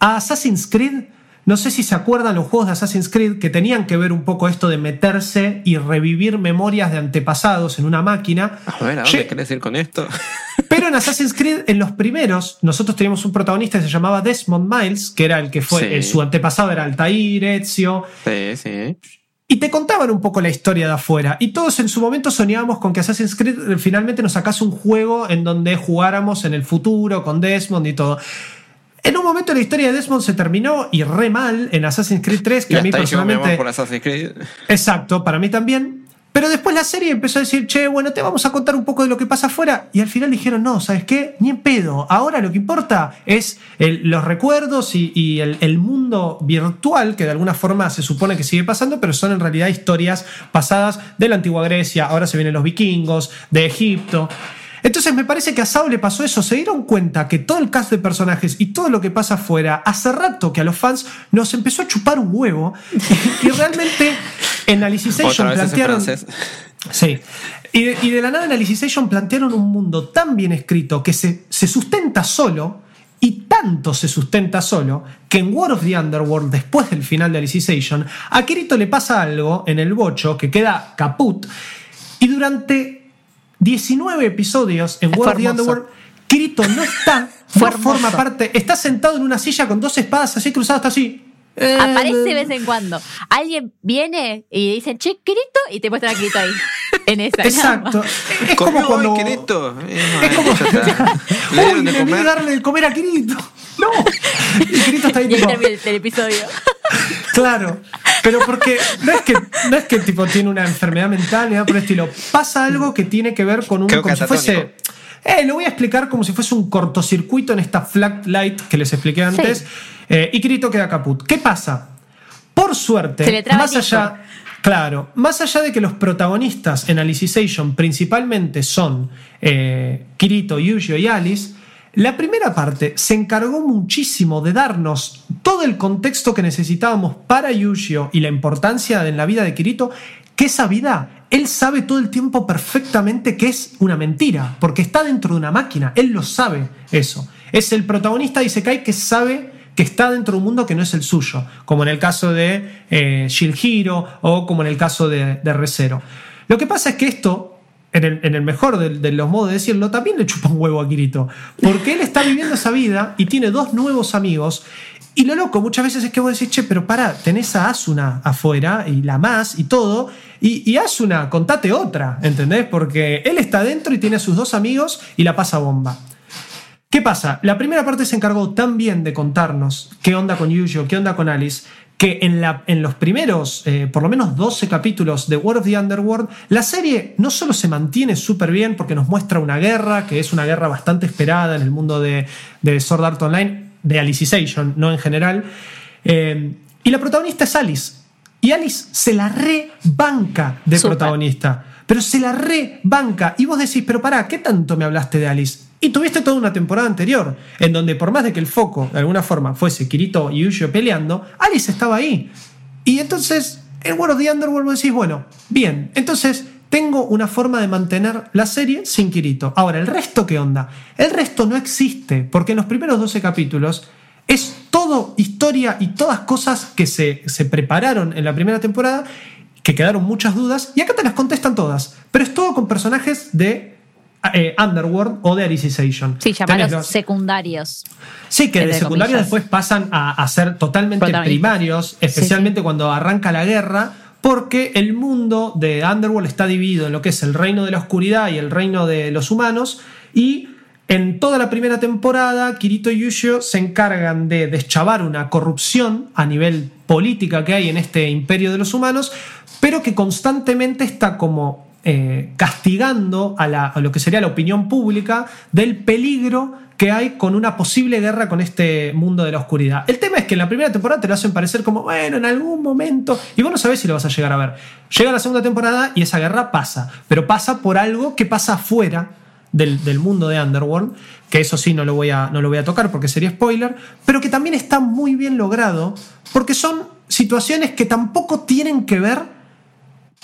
A Assassin's Creed. No sé si se acuerdan los juegos de Assassin's Creed que tenían que ver un poco esto de meterse y revivir memorias de antepasados en una máquina. A ver, ¿a Lle- dónde querés ir con esto? Pero en Assassin's Creed, en los primeros, nosotros teníamos un protagonista que se llamaba Desmond Miles, que era el que fue, Sí. eh, su antepasado era Altair, Ezio, Sí, sí. y te contaban un poco la historia de afuera. Y todos en su momento soñábamos con que Assassin's Creed eh, finalmente nos sacase un juego en donde jugáramos en el futuro con Desmond y todo. En un momento la historia de Desmond se terminó y re mal en Assassin's Creed 3, que Y a mí personalmente... por Assassin's Creed. Exacto, para mí también. Pero después la serie empezó a decir, che, bueno, te vamos a contar un poco de lo que pasa afuera. Y al final dijeron, no, ¿sabes qué? Ni en pedo. Ahora lo que importa es los recuerdos y, y el, el mundo virtual, que de alguna forma se supone que sigue pasando, pero son en realidad historias pasadas de la antigua Grecia. Ahora se vienen los vikingos, de Egipto. Entonces me parece que a Sao le pasó eso. Se dieron cuenta que todo el cast de personajes y todo lo que pasa afuera, hace rato que a los fans nos empezó a chupar un huevo. (laughs) Y, realmente en Alicization plantearon. francés. Sí. Y de, y de la nada en Alicization plantearon un mundo tan bien escrito que se, se sustenta solo. Y tanto se sustenta solo que en War of the Underworld, después del final de Alicization, a Kirito le pasa algo en el bocho que queda caput. Y durante 19 episodios en War of the. Underworld, Kirito no está, (laughs) no forma parte, está sentado en una silla con dos espadas así cruzadas, está así. Eh, Aparece de vez en cuando. Alguien viene y dicen, che, Kirito, y te muestran a Kirito ahí. (laughs) En esa. Exacto. Es como ¿Comió cuando. Eh, no, Es como-. (laughs) Le Uy, debí comer. darle de comer a Kirito. (laughs) No. Y Kirito está ahí Y ahí tipo, termina el, el episodio. Claro. Pero porque no es que, no es que tipo tiene una enfermedad mental ni nada por el estilo. Pasa algo que tiene que ver con un. Creo Como si fuese. Eh, lo voy a explicar como si fuese un cortocircuito en esta flat light que les expliqué antes. Eh, y Kirito queda caput. ¿Qué pasa? Por suerte, Se le traba más allá, claro, más allá de que los protagonistas en Alicization principalmente son eh, Kirito, Yuji y Alice, la primera parte se encargó muchísimo de darnos todo el contexto que necesitábamos para Yushio y la importancia en la vida de Kirito, que esa vida él sabe todo el tiempo perfectamente que es una mentira, porque está dentro de una máquina, él lo sabe eso. Es el protagonista de Isekai que sabe que está dentro de un mundo que no es el suyo, como en el caso de eh, Shihiro o como en el caso de, de Re:Zero. Lo que pasa es que esto, en el, en el mejor de, de los modos de decirlo, también le chupa un huevo a Kirito, porque él está viviendo esa vida y tiene dos nuevos amigos. Y lo loco muchas veces es que vos decís, che, pero pará, tenés a Asuna afuera y la más y todo, y, y Asuna, contate otra, ¿entendés? Porque él está dentro y tiene a sus dos amigos y la pasa bomba. ¿Qué pasa? La primera parte se encargó tan bien de contarnos qué onda con Yujo, qué onda con Alice, que en, la, en los primeros, eh, por lo menos 12 capítulos de World of the Underworld, la serie no solo se mantiene súper bien porque nos muestra una guerra, que es una guerra bastante esperada en el mundo de, de Sword Art Online, de Alicization, no en general, eh, y la protagonista es Alice. Y Alice se la rebanca de protagonista, pero se la rebanca. Y vos decís, pero pará, ¿qué tanto me hablaste de Alice? Y tuviste toda una temporada anterior, en donde por más de que el foco, de alguna forma, fuese Kirito y Yuyo peleando, Alice estaba ahí. Y entonces, en World of the Underworld vos decís, bueno, bien, entonces tengo una forma de mantener la serie sin Kirito. Ahora, ¿el resto qué onda? El resto no existe, porque en los primeros 12 capítulos es todo historia y todas cosas que se, se prepararon en la primera temporada, que quedaron muchas dudas, y acá te las contestan todas. Pero es todo con personajes de eh, Underworld o de Alicization. Sí, llamados los- secundarios. Sí, que de secundarios después pasan a, a ser totalmente primarios, especialmente cuando arranca la guerra, porque el mundo de Underworld está dividido en lo que es el reino de la oscuridad y el reino de los humanos, y en toda la primera temporada, Kirito y Yushio se encargan de deschavar una corrupción a nivel política que hay en este imperio de los humanos, pero que constantemente está como eh, castigando a, la- a lo que sería la opinión pública del peligro que hay con una posible guerra con este mundo de la oscuridad. El tema es que en la primera temporada te lo hacen parecer como, bueno, en algún momento, y vos no sabés si lo vas a llegar a ver. Llega la segunda temporada y esa guerra pasa, pero pasa por algo que pasa afuera del, del mundo de Underworld, que eso sí no lo, voy a, no lo voy a tocar porque sería spoiler, pero que también está muy bien logrado porque son situaciones que tampoco tienen que ver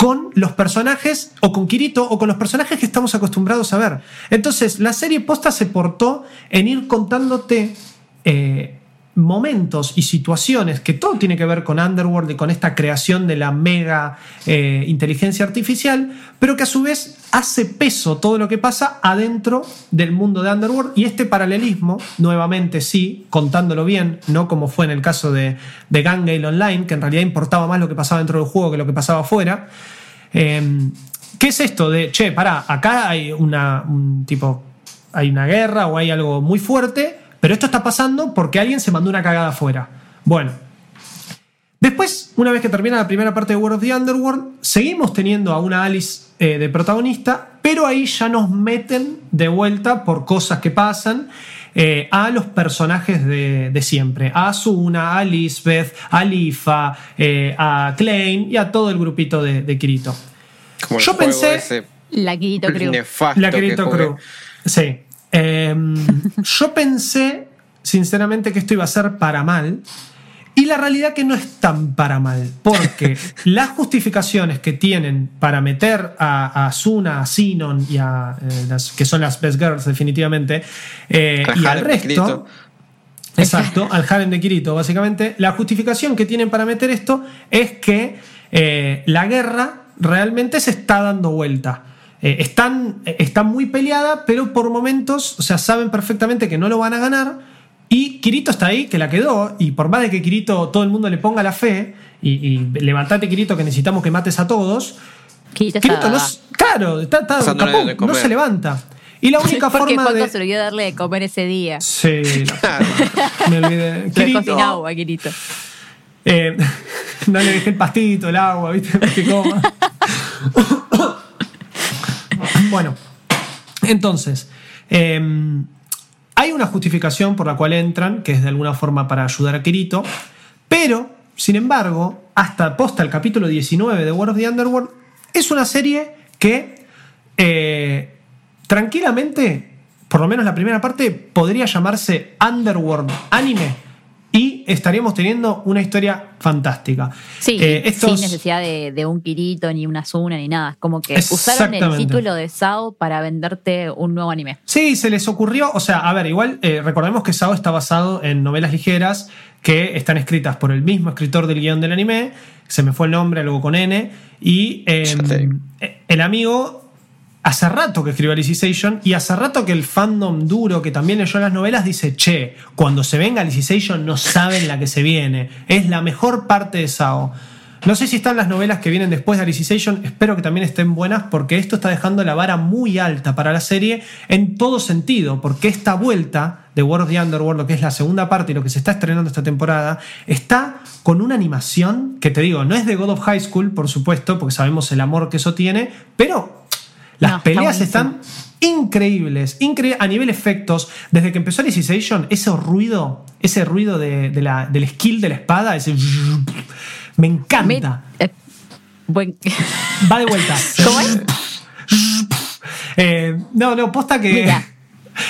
con los personajes o con Kirito o con los personajes que estamos acostumbrados a ver. Entonces, la serie posta se portó en ir contándote eh, momentos y situaciones que todo tiene que ver con Underworld y con esta creación de la mega eh, inteligencia artificial, pero que a su vez hace peso todo lo que pasa adentro del mundo de Underworld y este paralelismo, nuevamente sí, contándolo bien, no como fue en el caso de, de Gun Gale Online, que en realidad importaba más lo que pasaba dentro del juego que lo que pasaba afuera. Eh, ¿Qué es esto de, che, pará, acá hay una, un tipo, hay una guerra o hay algo muy fuerte, pero esto está pasando porque alguien se mandó una cagada afuera? Bueno, después, una vez que termina la primera parte de World of the Underworld, seguimos teniendo a una Alice eh, de protagonista, pero ahí ya nos meten de vuelta por cosas que pasan. eh, a los personajes de, de siempre, a Asuna, a Lisbeth, a Lifa, eh, a Klein y a todo el grupito de, de Kirito. Como Yo pensé- ese La Kirito Crew. La Kirito. Crew. Sí. Em, (laughs) yo pensé, sinceramente, que esto iba a ser para mal. Y la realidad que no es tan para mal. Porque (laughs) las justificaciones que tienen para meter a, a Asuna, a Sinon y a. eh, las, que son las Best Girls, definitivamente. eh, Al y al resto. Exacto, al harem de Kirito, básicamente. La justificación que tienen para meter esto es que eh, la guerra realmente se está dando vuelta. Eh, están, está muy peleada, pero por momentos, o sea, saben perfectamente que no lo van a ganar. Y Kirito está ahí, que la quedó, y por más de que Kirito todo el mundo le ponga la fe, y, y levantate Kirito que necesitamos que mates a todos, Kirito Kirito no, claro, está, está no se levanta. Y la única (laughs) Porque forma Juanco de... se olvidó darle de comer ese día. Sí, (laughs) me olvidé. Kirito. agua, Kirito. Eh, (laughs) no le dejé el pastito, el agua, ¿viste? Que coma. bueno, entonces, eh, hay una justificación por la cual entran, que es de alguna forma para ayudar a Kirito, pero sin embargo, hasta posta el capítulo 19 de War of the Underworld, es una serie que eh, tranquilamente, por lo menos la primera parte, podría llamarse Underworld Anime y estaríamos teniendo una historia fantástica. Sí, Eh, estos- sin necesidad de, de un Kirito, ni una Suna, ni nada. Es como que usaron el título de Sao para venderte un nuevo anime. Sí, se les ocurrió, o sea, a ver, igual eh, recordemos que Sao está basado en novelas ligeras que están escritas por el mismo escritor del guion del anime, se me fue el nombre, algo con N, y eh, digo. el amigo hace rato que escribió Alicization y hace rato que el fandom duro que también leyó las novelas dice, che, cuando se venga Alicization no saben la que se viene, es la mejor parte de Sao. No sé si están las novelas que vienen después de Alicization, espero que también estén buenas porque esto está dejando la vara muy alta para la serie en todo sentido, porque esta vuelta de World of the Underworld, lo que es la segunda parte y lo que se está estrenando esta temporada, está con una animación que te digo, no es de God of High School, por supuesto, porque sabemos el amor que eso tiene, pero las No, peleas están increíbles, increíbles a nivel efectos. Desde que empezó Alicization, ese ruido, ese ruido de, de la- del skill de la espada, ese me encanta. Me- eh, buen- Va de vuelta. (laughs) ¿Cómo es? Eh, no, no, posta que. Mira.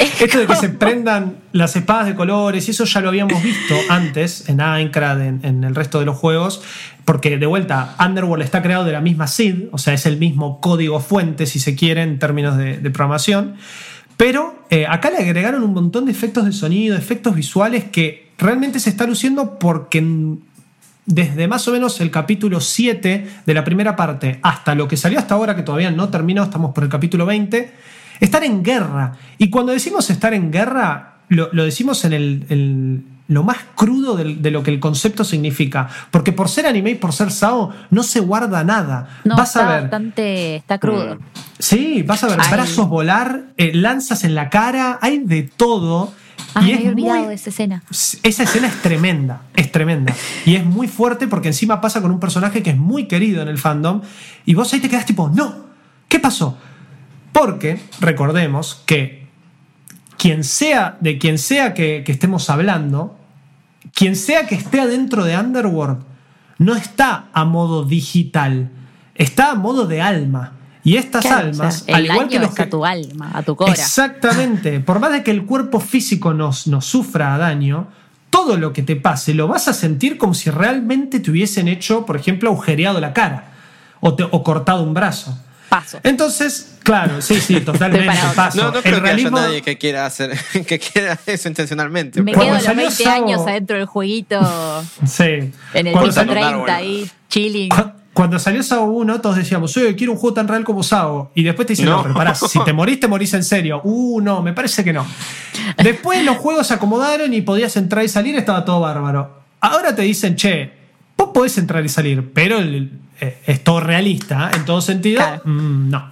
Esto de que se prendan las espadas de colores, y eso ya lo habíamos visto antes en Aincrad, en, en el resto de los juegos, porque de vuelta, Underworld está creado de la misma SID, o sea, es el mismo código fuente, si se quiere, en términos de, de programación. Pero eh, acá le agregaron un montón de efectos de sonido, efectos visuales que realmente se está luciendo porque en- desde más o menos el capítulo 7 de la primera parte hasta lo que salió hasta ahora, que todavía no terminó, estamos por el capítulo 20, estar en guerra. Y cuando decimos estar en guerra, lo, lo decimos en el, el- lo más crudo del- de, lo que el concepto significa. Porque por ser anime y por ser Sao, no se guarda nada. No, Vas está a ver. bastante. Está crudo. Sí, vas a ver Ay. brazos volar, eh, lanzas en la cara, hay de todo. Ay, y me es había olvidado muy- de esa escena. esa escena es tremenda, es tremenda. Y es muy fuerte porque encima pasa con un personaje que es muy querido en el fandom. Y vos ahí te quedas tipo, no, ¿qué pasó? Porque recordemos que quien sea, de quien sea que, que estemos hablando, quien sea que esté adentro de Underworld, no está a modo digital, está a modo de alma. Y estas Claro, o almas, sea, al igual que los es a tu alma, a tu cora. Exactamente. Por más de que el cuerpo físico nos, nos sufra daño, todo lo que te pase lo vas a sentir como si realmente te hubiesen hecho, por ejemplo, agujereado la cara o, te- o cortado un brazo. Paso. Entonces, claro, sí, sí, (laughs) totalmente. paso. No, no El creo que realismo- haya nadie que quiera hacer, (laughs) que quiera eso intencionalmente. Me quedo los salió 20 Sao- años adentro del jueguito, Sí. en el Cuando salió- 30 ahí, chilling. Cu- Cuando salió Sao 1, todos decíamos, "Eh, quiero un juego tan real como Sao. Y después te dicen, no, No. pero pará, si te (laughs) morís, te morís en serio. Uh, no, me parece que no. Después los juegos se acomodaron y podías entrar y salir, estaba todo bárbaro. Ahora te dicen, che, vos podés entrar y salir, pero el- eh, es todo realista, ¿eh? en todo sentido. Claro. Mm, no,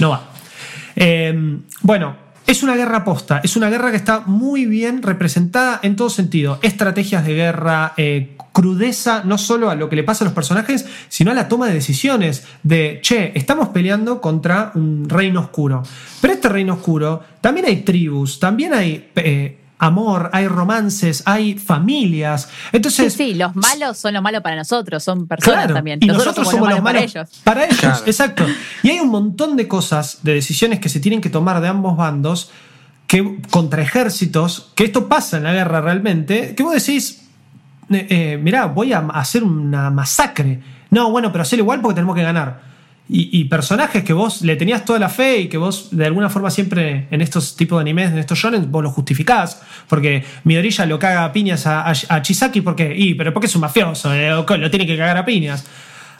no va. Eh, bueno, es una guerra posta, es una guerra que está muy bien representada en todo sentido. Estrategias de guerra, eh, crudeza, no solo a lo que le pasa a los personajes, sino a la toma de decisiones de, che, estamos peleando contra un reino oscuro. Pero este reino oscuro también hay tribus, también hay... eh, amor, hay romances, hay familias. Entonces, sí, los malos son los malos para nosotros, son personas Claro, también. Y nosotros, somos los malos para ellos. Para ellos, Claro. exacto. Y hay un montón de cosas, de decisiones que se tienen que tomar de ambos bandos, que contra ejércitos, que esto pasa en la guerra realmente, que vos decís, eh, eh, mirá, voy a hacer una masacre. No, bueno, pero hacerlo igual porque tenemos que ganar. Y, personajes que vos le tenías toda la fe y que vos de alguna forma siempre en estos tipos de animes, en estos shonen, vos lo justificás. Porque Midoriya lo caga a piñas a, a, Chisaki porque, y, pero porque es un mafioso, eh, lo tiene que cagar a piñas.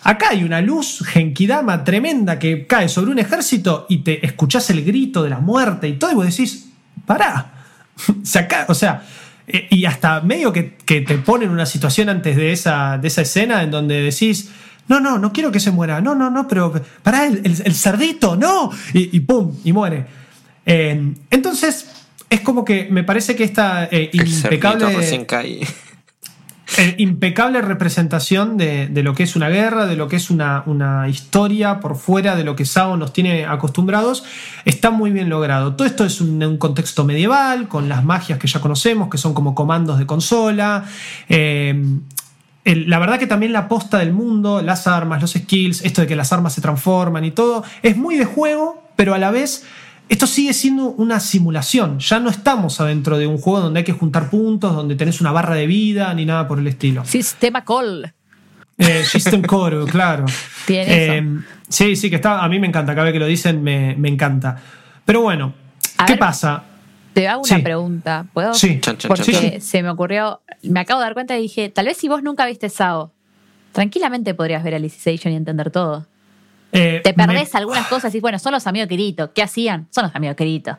Acá hay una luz genkidama tremenda que cae sobre un ejército y te escuchás el grito de la muerte y todo, y vos decís, pará. (laughs) Se acá- o sea, eh, y hasta medio que, que te ponen una situación antes de esa, de esa escena en donde decís, no, no, no quiero que se muera, no, no, no, pero pará, el, el- el cerdito, no, y, y pum, y muere. Eh, entonces, es como que me parece que esta eh, impecable (laughs) eh, impecable representación de, de lo que es una guerra, de lo que es una, una historia por fuera de lo que Sao nos tiene acostumbrados, está muy bien logrado. Todo esto es un, un contexto medieval, con las magias que ya conocemos, que son como comandos de consola. Eh, el- la verdad que también la posta del mundo, las armas, los skills, esto de que las armas se transforman y todo, es muy de juego, pero a la vez esto sigue siendo una simulación. Ya no estamos adentro de un juego donde hay que juntar puntos, donde tenés una barra de vida, ni nada por el estilo. Sistema Call. Eh, System Core, (laughs) claro. Tiene Eh, sí, sí, que está. A mí me encanta. Cada vez que lo dicen, me, me encanta. Pero bueno, A ¿qué ver. pasa? Te hago una Sí. pregunta. ¿Puedo? Sí, Porque sí, sí. se me ocurrió, me acabo de dar cuenta y dije, tal vez si vos nunca viste Sao, tranquilamente podrías ver Alicization y entender todo. Eh, Te perdés me- algunas cosas y bueno, son los amigos Kirito. ¿Qué hacían? Son los amigos Kirito.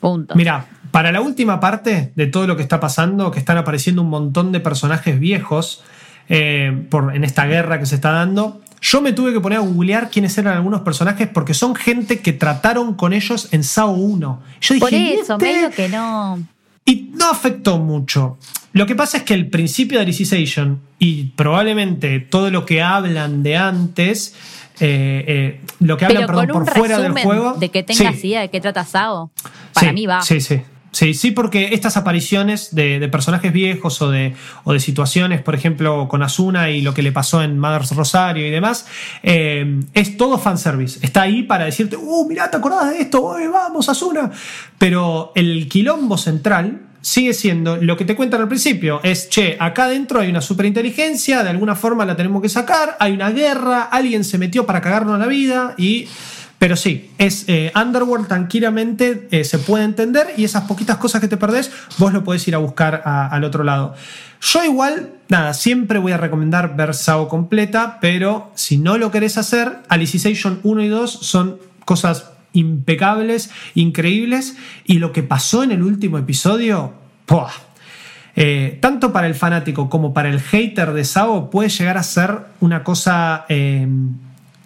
Punto. Mira, para la última parte de todo lo que está pasando, que están apareciendo un montón de personajes viejos eh, por, en esta guerra que se está dando, yo me tuve que poner a googlear quiénes eran algunos personajes porque son gente que trataron con ellos en SAO 1. Yo dije, Por "¿Y eso, este?". medio que no. Y no afectó mucho. Lo que pasa es que el principio de Alicization y probablemente todo lo que hablan de antes, eh, eh, lo que hablan Pero perdón, por fuera del juego. de que tengas Sí. idea de qué trata Sao, para Sí, mí va. Sí, sí. Sí, sí, porque estas apariciones de, personajes viejos o de, o de situaciones, por ejemplo, con Asuna y lo que le pasó en Mother's Rosario y demás, eh, es todo fanservice. Está ahí para decirte, uh, mirá, ¿te acordás de esto? Oye, vamos, Asuna. Pero el quilombo central sigue siendo lo que te cuentan al principio. Es, che, acá adentro hay una superinteligencia, de alguna forma la tenemos que sacar, hay una guerra, alguien se metió para cagarnos la vida y... Pero sí, es eh, Underworld tranquilamente eh, se puede entender y esas poquitas cosas que te perdés, vos lo podés ir a buscar al otro lado. Yo igual, nada, siempre voy a recomendar ver SAO completa, pero si no lo querés hacer, Alicization 1 y 2 son cosas impecables, increíbles, y lo que pasó en el último episodio, ¡puah! Eh, tanto para el fanático como para el hater de Sao puede llegar a ser una cosa que,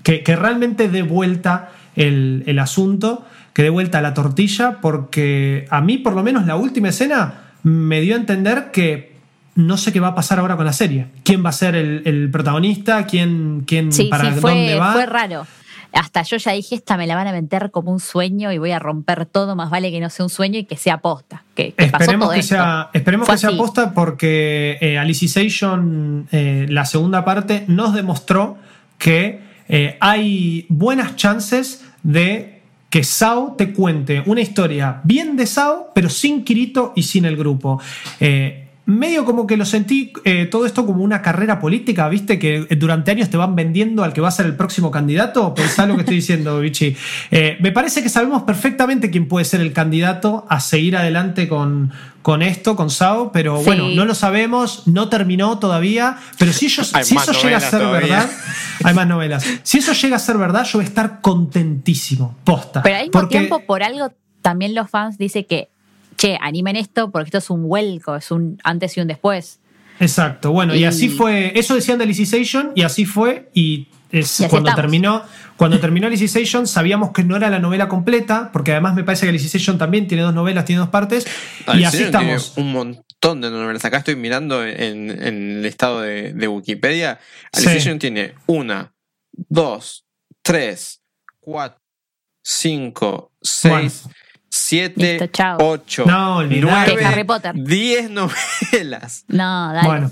que realmente dé vuelta el, el asunto, que dé vuelta la tortilla, porque a mí por lo menos la última escena me dio a entender que no sé qué va a pasar ahora con la serie. ¿Quién va a ser el, el protagonista? ¿Quién, quién Sí, para sí, dónde va? fue raro. Hasta yo ya dije, esta me la van a meter como un sueño y voy a romper todo, más vale que no sea un sueño y que sea posta. Que, que pasó Esperemos que esto. sea, esperemos Fue que sea posta porque eh, Alicization, eh, la segunda parte, nos demostró que eh, hay buenas chances de que Sao te cuente una historia bien de Sao, pero sin Kirito y sin el grupo. Eh, medio como que lo sentí eh, todo esto como una carrera política, ¿viste? Que durante años te van vendiendo al que va a ser el próximo candidato. Pensá lo que estoy diciendo, (laughs) Vichy. Eh, me parece que sabemos perfectamente quién puede ser el candidato a seguir adelante con, con esto, con Sao, pero Sí. bueno, no lo sabemos, no terminó todavía, pero si, ellos, si eso llega a ser todavía. verdad, (laughs) hay más novelas. Si eso llega a ser verdad, yo voy a estar contentísimo, posta. Pero al mismo Porque- tiempo, por algo, también los fans dicen que, che, animen esto porque esto es un vuelco, es un antes y un después. Exacto, bueno, y, Y- así fue, eso decían de Alicization y así fue y es Y así cuando estamos. terminó cuando terminó Alicization sabíamos que no era la novela completa, porque además me parece que Alicization también tiene dos novelas, tiene dos partes y así Alicization tiene estamos. un montón de novelas. Acá estoy mirando en, en el estado de, de Wikipedia. Sí. Alicization tiene una, dos, tres, cuatro, cinco, seis, Bueno. Siete, Listo, chao. ocho, No, olvidate. Que Harry Potter. nueve, diez novelas. (laughs) No, dale. Bueno,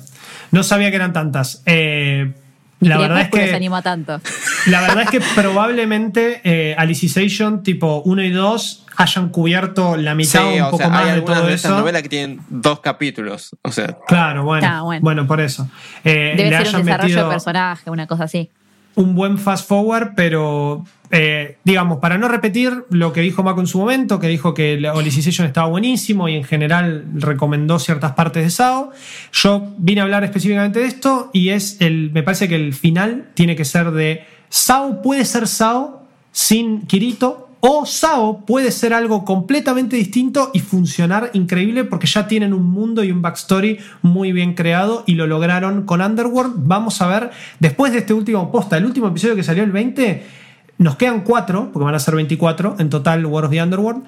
no sabía que eran tantas. Eh, la verdad es se que anima tanto. (laughs) La verdad es que probablemente eh, Alicization tipo 1 y 2 hayan cubierto la mitad Sí, un o poco sea, hay más de algunas todo de eso. novelas que tienen dos capítulos. O sea, Claro, bueno, Ah, bueno. bueno. por eso. Eh, Debe ser un desarrollo de personaje, una cosa así. un buen fast forward, pero eh, digamos, para no repetir lo que dijo Mako en su momento, que dijo que la Alicization estaba buenísimo y en general recomendó ciertas partes de SAO, yo vine a hablar específicamente de esto y es el, me parece que el final tiene que ser de SAO puede ser SAO sin Kirito o SAO puede ser algo completamente distinto y funcionar increíble porque ya tienen un mundo y un backstory muy bien creado y lo lograron con Underworld. Vamos a ver, después de este último posta, el último episodio que salió el 20, nos quedan cuatro, porque van a ser 24 en total World of the Underworld,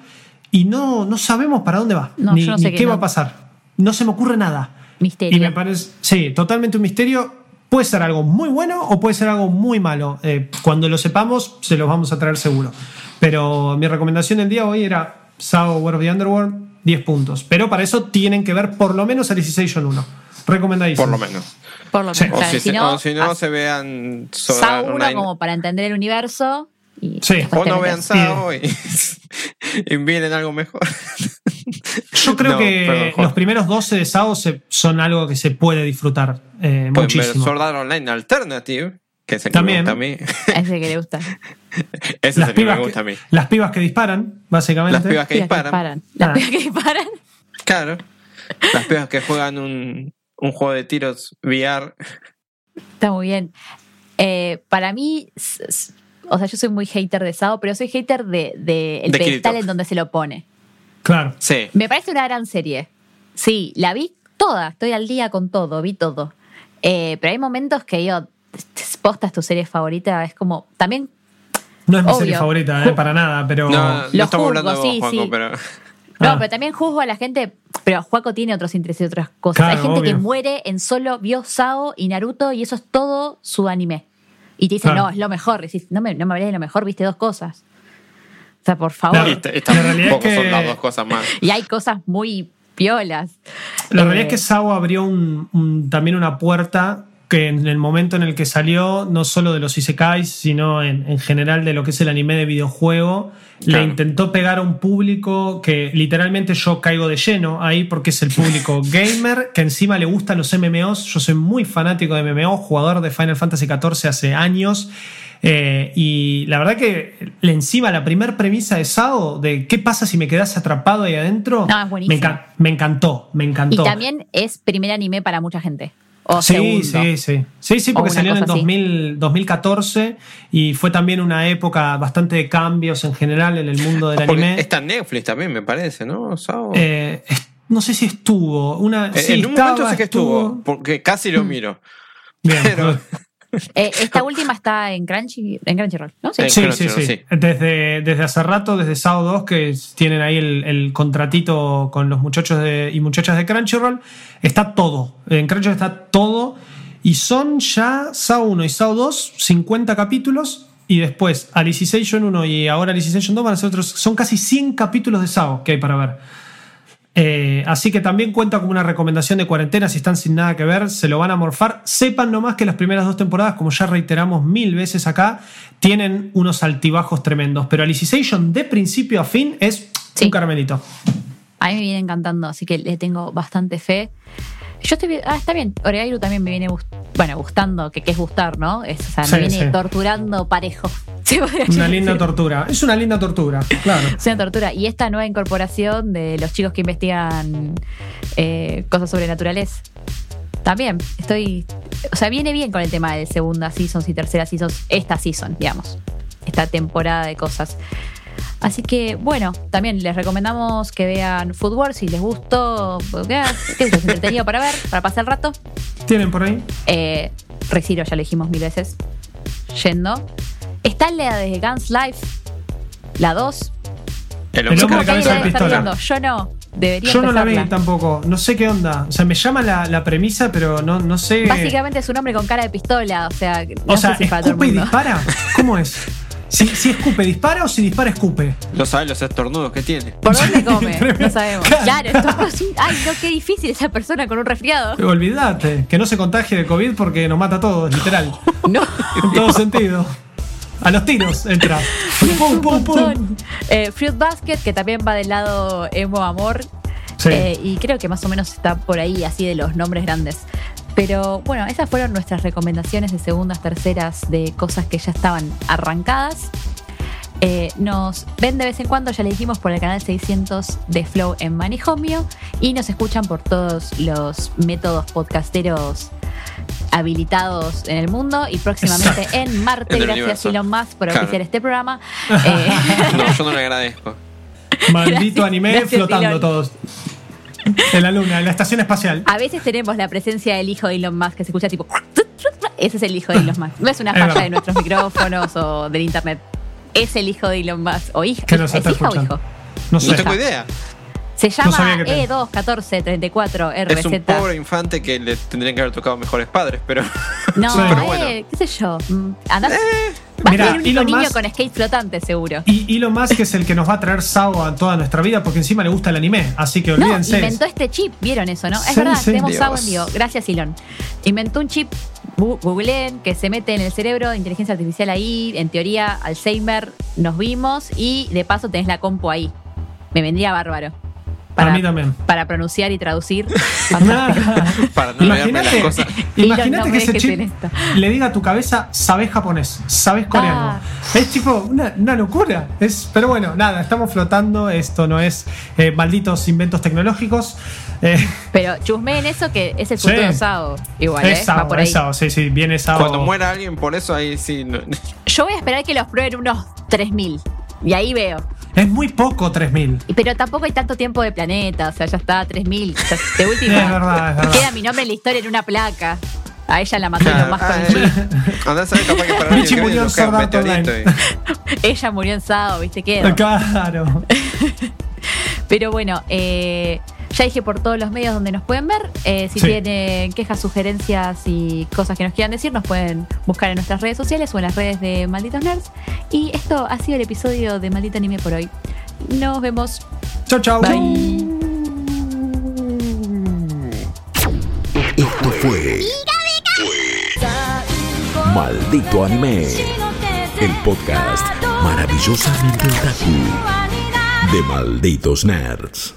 y no, no sabemos para dónde va, No, ni, yo no sé ni qué qué va a pasar. No se me ocurre nada. Misterio. Y me parece, sí, totalmente un misterio. Puede ser algo muy bueno o puede ser algo muy malo. Eh, cuando lo sepamos, se los vamos a traer seguro. Pero mi recomendación del día de hoy era Sao World of the Underworld, 10 puntos. Pero para eso tienen que ver por lo menos Alicization 1. Recomendadísimo. Por lo menos. Por lo Sí. menos. O si, si se- no, o si no, haz se vean Sword Sao Art 1 Online. como para entender el universo. Y Sí. O no vean. Sao y, (laughs) y miren algo mejor. (laughs) Yo creo No, que los primeros 12 de SAO se- son algo que se puede disfrutar eh, Pueden ver muchísimo. Sword Art Online Alternative, que es el También. que me gusta a mí. (laughs) Ese que le gusta. Ese es Las el que me pibas, gusta a mí. que, las pibas que disparan, básicamente. Las pibas que Pibas disparan. Las Ah. pibas que disparan. Claro. Las pibas que juegan un, un juego de tiros VR. Está muy bien. Eh, para mí, o sea, yo soy muy hater de Sao, pero soy hater de, de el De pedestal Kirito. en donde se lo pone. Claro. Sí. Me parece una gran serie. Sí, la vi toda, estoy al día con todo, vi todo. Eh, pero hay momentos que yo, postas tu serie favorita, es como, también, No es mi Obvio. serie favorita, eh, para nada, pero. No, no Lo estamos hablando de juzgo, vos, sí, Juanco, sí. pero. no, Ah. pero también juzgo a la gente, pero Juaco tiene otros intereses y otras cosas. Claro, hay gente que muere en solo vio Sao y Naruto y eso es todo su anime. Y te dicen, Claro. no, es lo mejor. Y decís, no me, no me hablé de lo mejor, viste dos cosas. O sea, por favor. La realidad es que- son las dos cosas más. (laughs) Y hay cosas muy piolas. La Eh, realidad es que Sao abrió un- un- también una puerta que en el momento en el que salió, no solo de los isekais, sino en, en general de lo que es el anime de videojuego, Claro. le intentó pegar a un público que literalmente yo caigo de lleno ahí porque es el público (laughs) gamer, que encima le gustan los MMOs. Yo soy muy fanático de MMO, jugador de Final Fantasy XIV hace años. Eh, y la verdad que le encima la primer premisa de Sao de qué pasa si me quedas atrapado ahí adentro No, es me, me encantó, me Y encantó. también es primer anime para mucha gente. O Sí, segundo. sí, sí. Sí, sí, porque salió en el cosa así. 2000, 2014 y fue también una época bastante de cambios en general en el mundo del Ah, anime. está en Netflix también, me parece, ¿no? Sao. Eh, no sé si estuvo. Una, Eh, sí, en un estaba, momento sé que estuvo, porque casi lo miro. Bien, pero- (laughs) Eh, esta última está en Crunchy, en Crunchyroll, ¿no? Sí. En Sí, sí, sí. sí. Desde, desde hace rato, desde SAO 2, que tienen ahí el, el contratito con los muchachos de- y muchachas de Crunchyroll, está todo. En Crunchyroll está todo. Y son ya SAO 1 y SAO 2, 50 capítulos. Y después Alicization 1 y ahora Alicization 2 van a ser otros. Son casi 100 capítulos de SAO que hay para ver. Eh, así que también cuenta como una recomendación de cuarentena. Si están sin nada que ver, se lo van a morfar. Sepan nomás que las primeras dos temporadas, como ya reiteramos mil veces acá, tienen unos altibajos tremendos. Pero Alicization, de principio a fin, es Sí. un caramelito. A mí me viene encantando, así que le tengo bastante fe. Yo estoy. Ah, está bien. Oregairu también me viene gust- bueno, gustando, que, que es gustar, ¿no? Es, o sea, Sí, me viene sí. torturando parejo. (laughs) Una linda tortura. Es una linda tortura, claro. Es una tortura. Y esta nueva incorporación de los chicos que investigan eh, cosas sobrenaturales. También estoy. O sea, viene bien con el tema de segunda seasons y tercera seasons. Esta season, digamos. Esta temporada de cosas. Así que, bueno, también les recomendamos que vean Food si les gustó. ¿Qué qué es entretenido para ver, para pasar el rato? ¿Tienen por ahí? Eh, Resiro, ya lo dijimos mil veces. Yendo. Está la de Guns Life, la 2. El El hombre hombre Como de que cabeza de pistola. Yo no. Debería Yo no la vi tampoco. No sé qué onda. O sea, me llama la, la premisa, pero no, no sé. Básicamente es un hombre con cara de pistola. O sea, no o sea, sé si para todo el ¿escupe y dispara? ¿Cómo es? (laughs) Si, si escupe, dispara o si dispara, escupe. No sabes los estornudos que tiene. ¿Por dónde come? (laughs) No sabemos. Claro. Claro, esto sí. Ay, no, qué difícil esa persona con un resfriado. Olvídate, que no se contagie de COVID porque nos mata a todos, literal. (laughs) No. En todo sentido. A los tiros entra. Pum, pum, pum. Eh, Fruit Basket, que también va del lado emo amor. Sí. Eh, y creo que más o menos está por ahí, así de los nombres grandes. Pero bueno, esas fueron nuestras recomendaciones de segundas, terceras, de cosas que ya estaban arrancadas. Eh, nos ven de vez en cuando, ya le dijimos, por el canal 600 de Flow en Manijomio y nos escuchan por todos los métodos podcasteros habilitados en el mundo y próximamente en Marte, En gracias universo. Elon Musk por Claro. oficiar este programa. (laughs) Eh, No, yo no le (laughs) agradezco. Maldito Gracias, anime gracias, flotando Elon. todos. En la luna, en la estación espacial. A veces tenemos la presencia del hijo de Elon Musk que se escucha tipo. Ese es el hijo de Elon Musk. No es una falla de nuestros micrófonos o del internet. Es el hijo de Elon Musk. O hija. Que nos ¿Es está hija o escuchando. hijo? No sé. No tengo idea. Se llama que te- E21434RZ. Es un pobre infante que le tendrían que haber tocado mejores padres, pero. (laughs) No, Sí. (laughs) Pero bueno. eh, qué sé yo. Mm, Andás. Va Mirá, a ser el único Elon niño Musk- con skate flotante, seguro. Y Elon Musk es el que nos va a traer Sao a toda nuestra vida porque encima le gusta el anime. Así que No, olvídense. inventó este chip, ¿vieron eso, no? Es Sí, verdad, sí. tenemos Dios. SAO en vivo. Gracias, Elon. Inventó un chip, googleen, que se mete en el cerebro, de inteligencia artificial ahí, en teoría, Alzheimer, nos vimos y de paso tenés la compu ahí. Me vendría bárbaro. Para mí también. Para pronunciar y traducir. (laughs) Para no olvidarme las Imagínate, cosas. imagínate no que ese chip le diga a tu cabeza, sabes japonés, sabes coreano. Ah. Es tipo una, una locura. Es, pero bueno, nada, estamos flotando. Esto no es eh, malditos inventos tecnológicos. Eh, Pero chusme en eso que es el Sí. futuro SAO. Igual, ¿eh? es Va Sao, por es ahí. Sao, sí, sí, viene Sao. Cuando muera alguien por eso, ahí sí. no- Yo voy a esperar que los prueben unos 3000. Y ahí veo. Es muy poco 3000. Y- Pero tampoco hay tanto tiempo de planeta, o sea, ya está, 3000. ya- De (laughs) última, Es verdad, es verdad. queda mi nombre en la historia en una placa. A ella la mató con Ah, el chip. eh, Andá a saber capaz que para (laughs) Richie murió en Sword Art Online. y- (laughs) Ella murió en Sao, ¿viste? Quedó. Claro. Pero bueno, eh, ya dije por todos los medios donde nos pueden ver. Eh, si Sí. tienen quejas, sugerencias y cosas que nos quieran decir, nos pueden buscar en nuestras redes sociales o en las redes de Malditos Nerds. Y esto ha sido el episodio de Maldito Anime por hoy. Nos vemos. Chau, chau. Bye. Esto fue Maldito Anime, el podcast maravillosamente otaku de Malditos Nerds.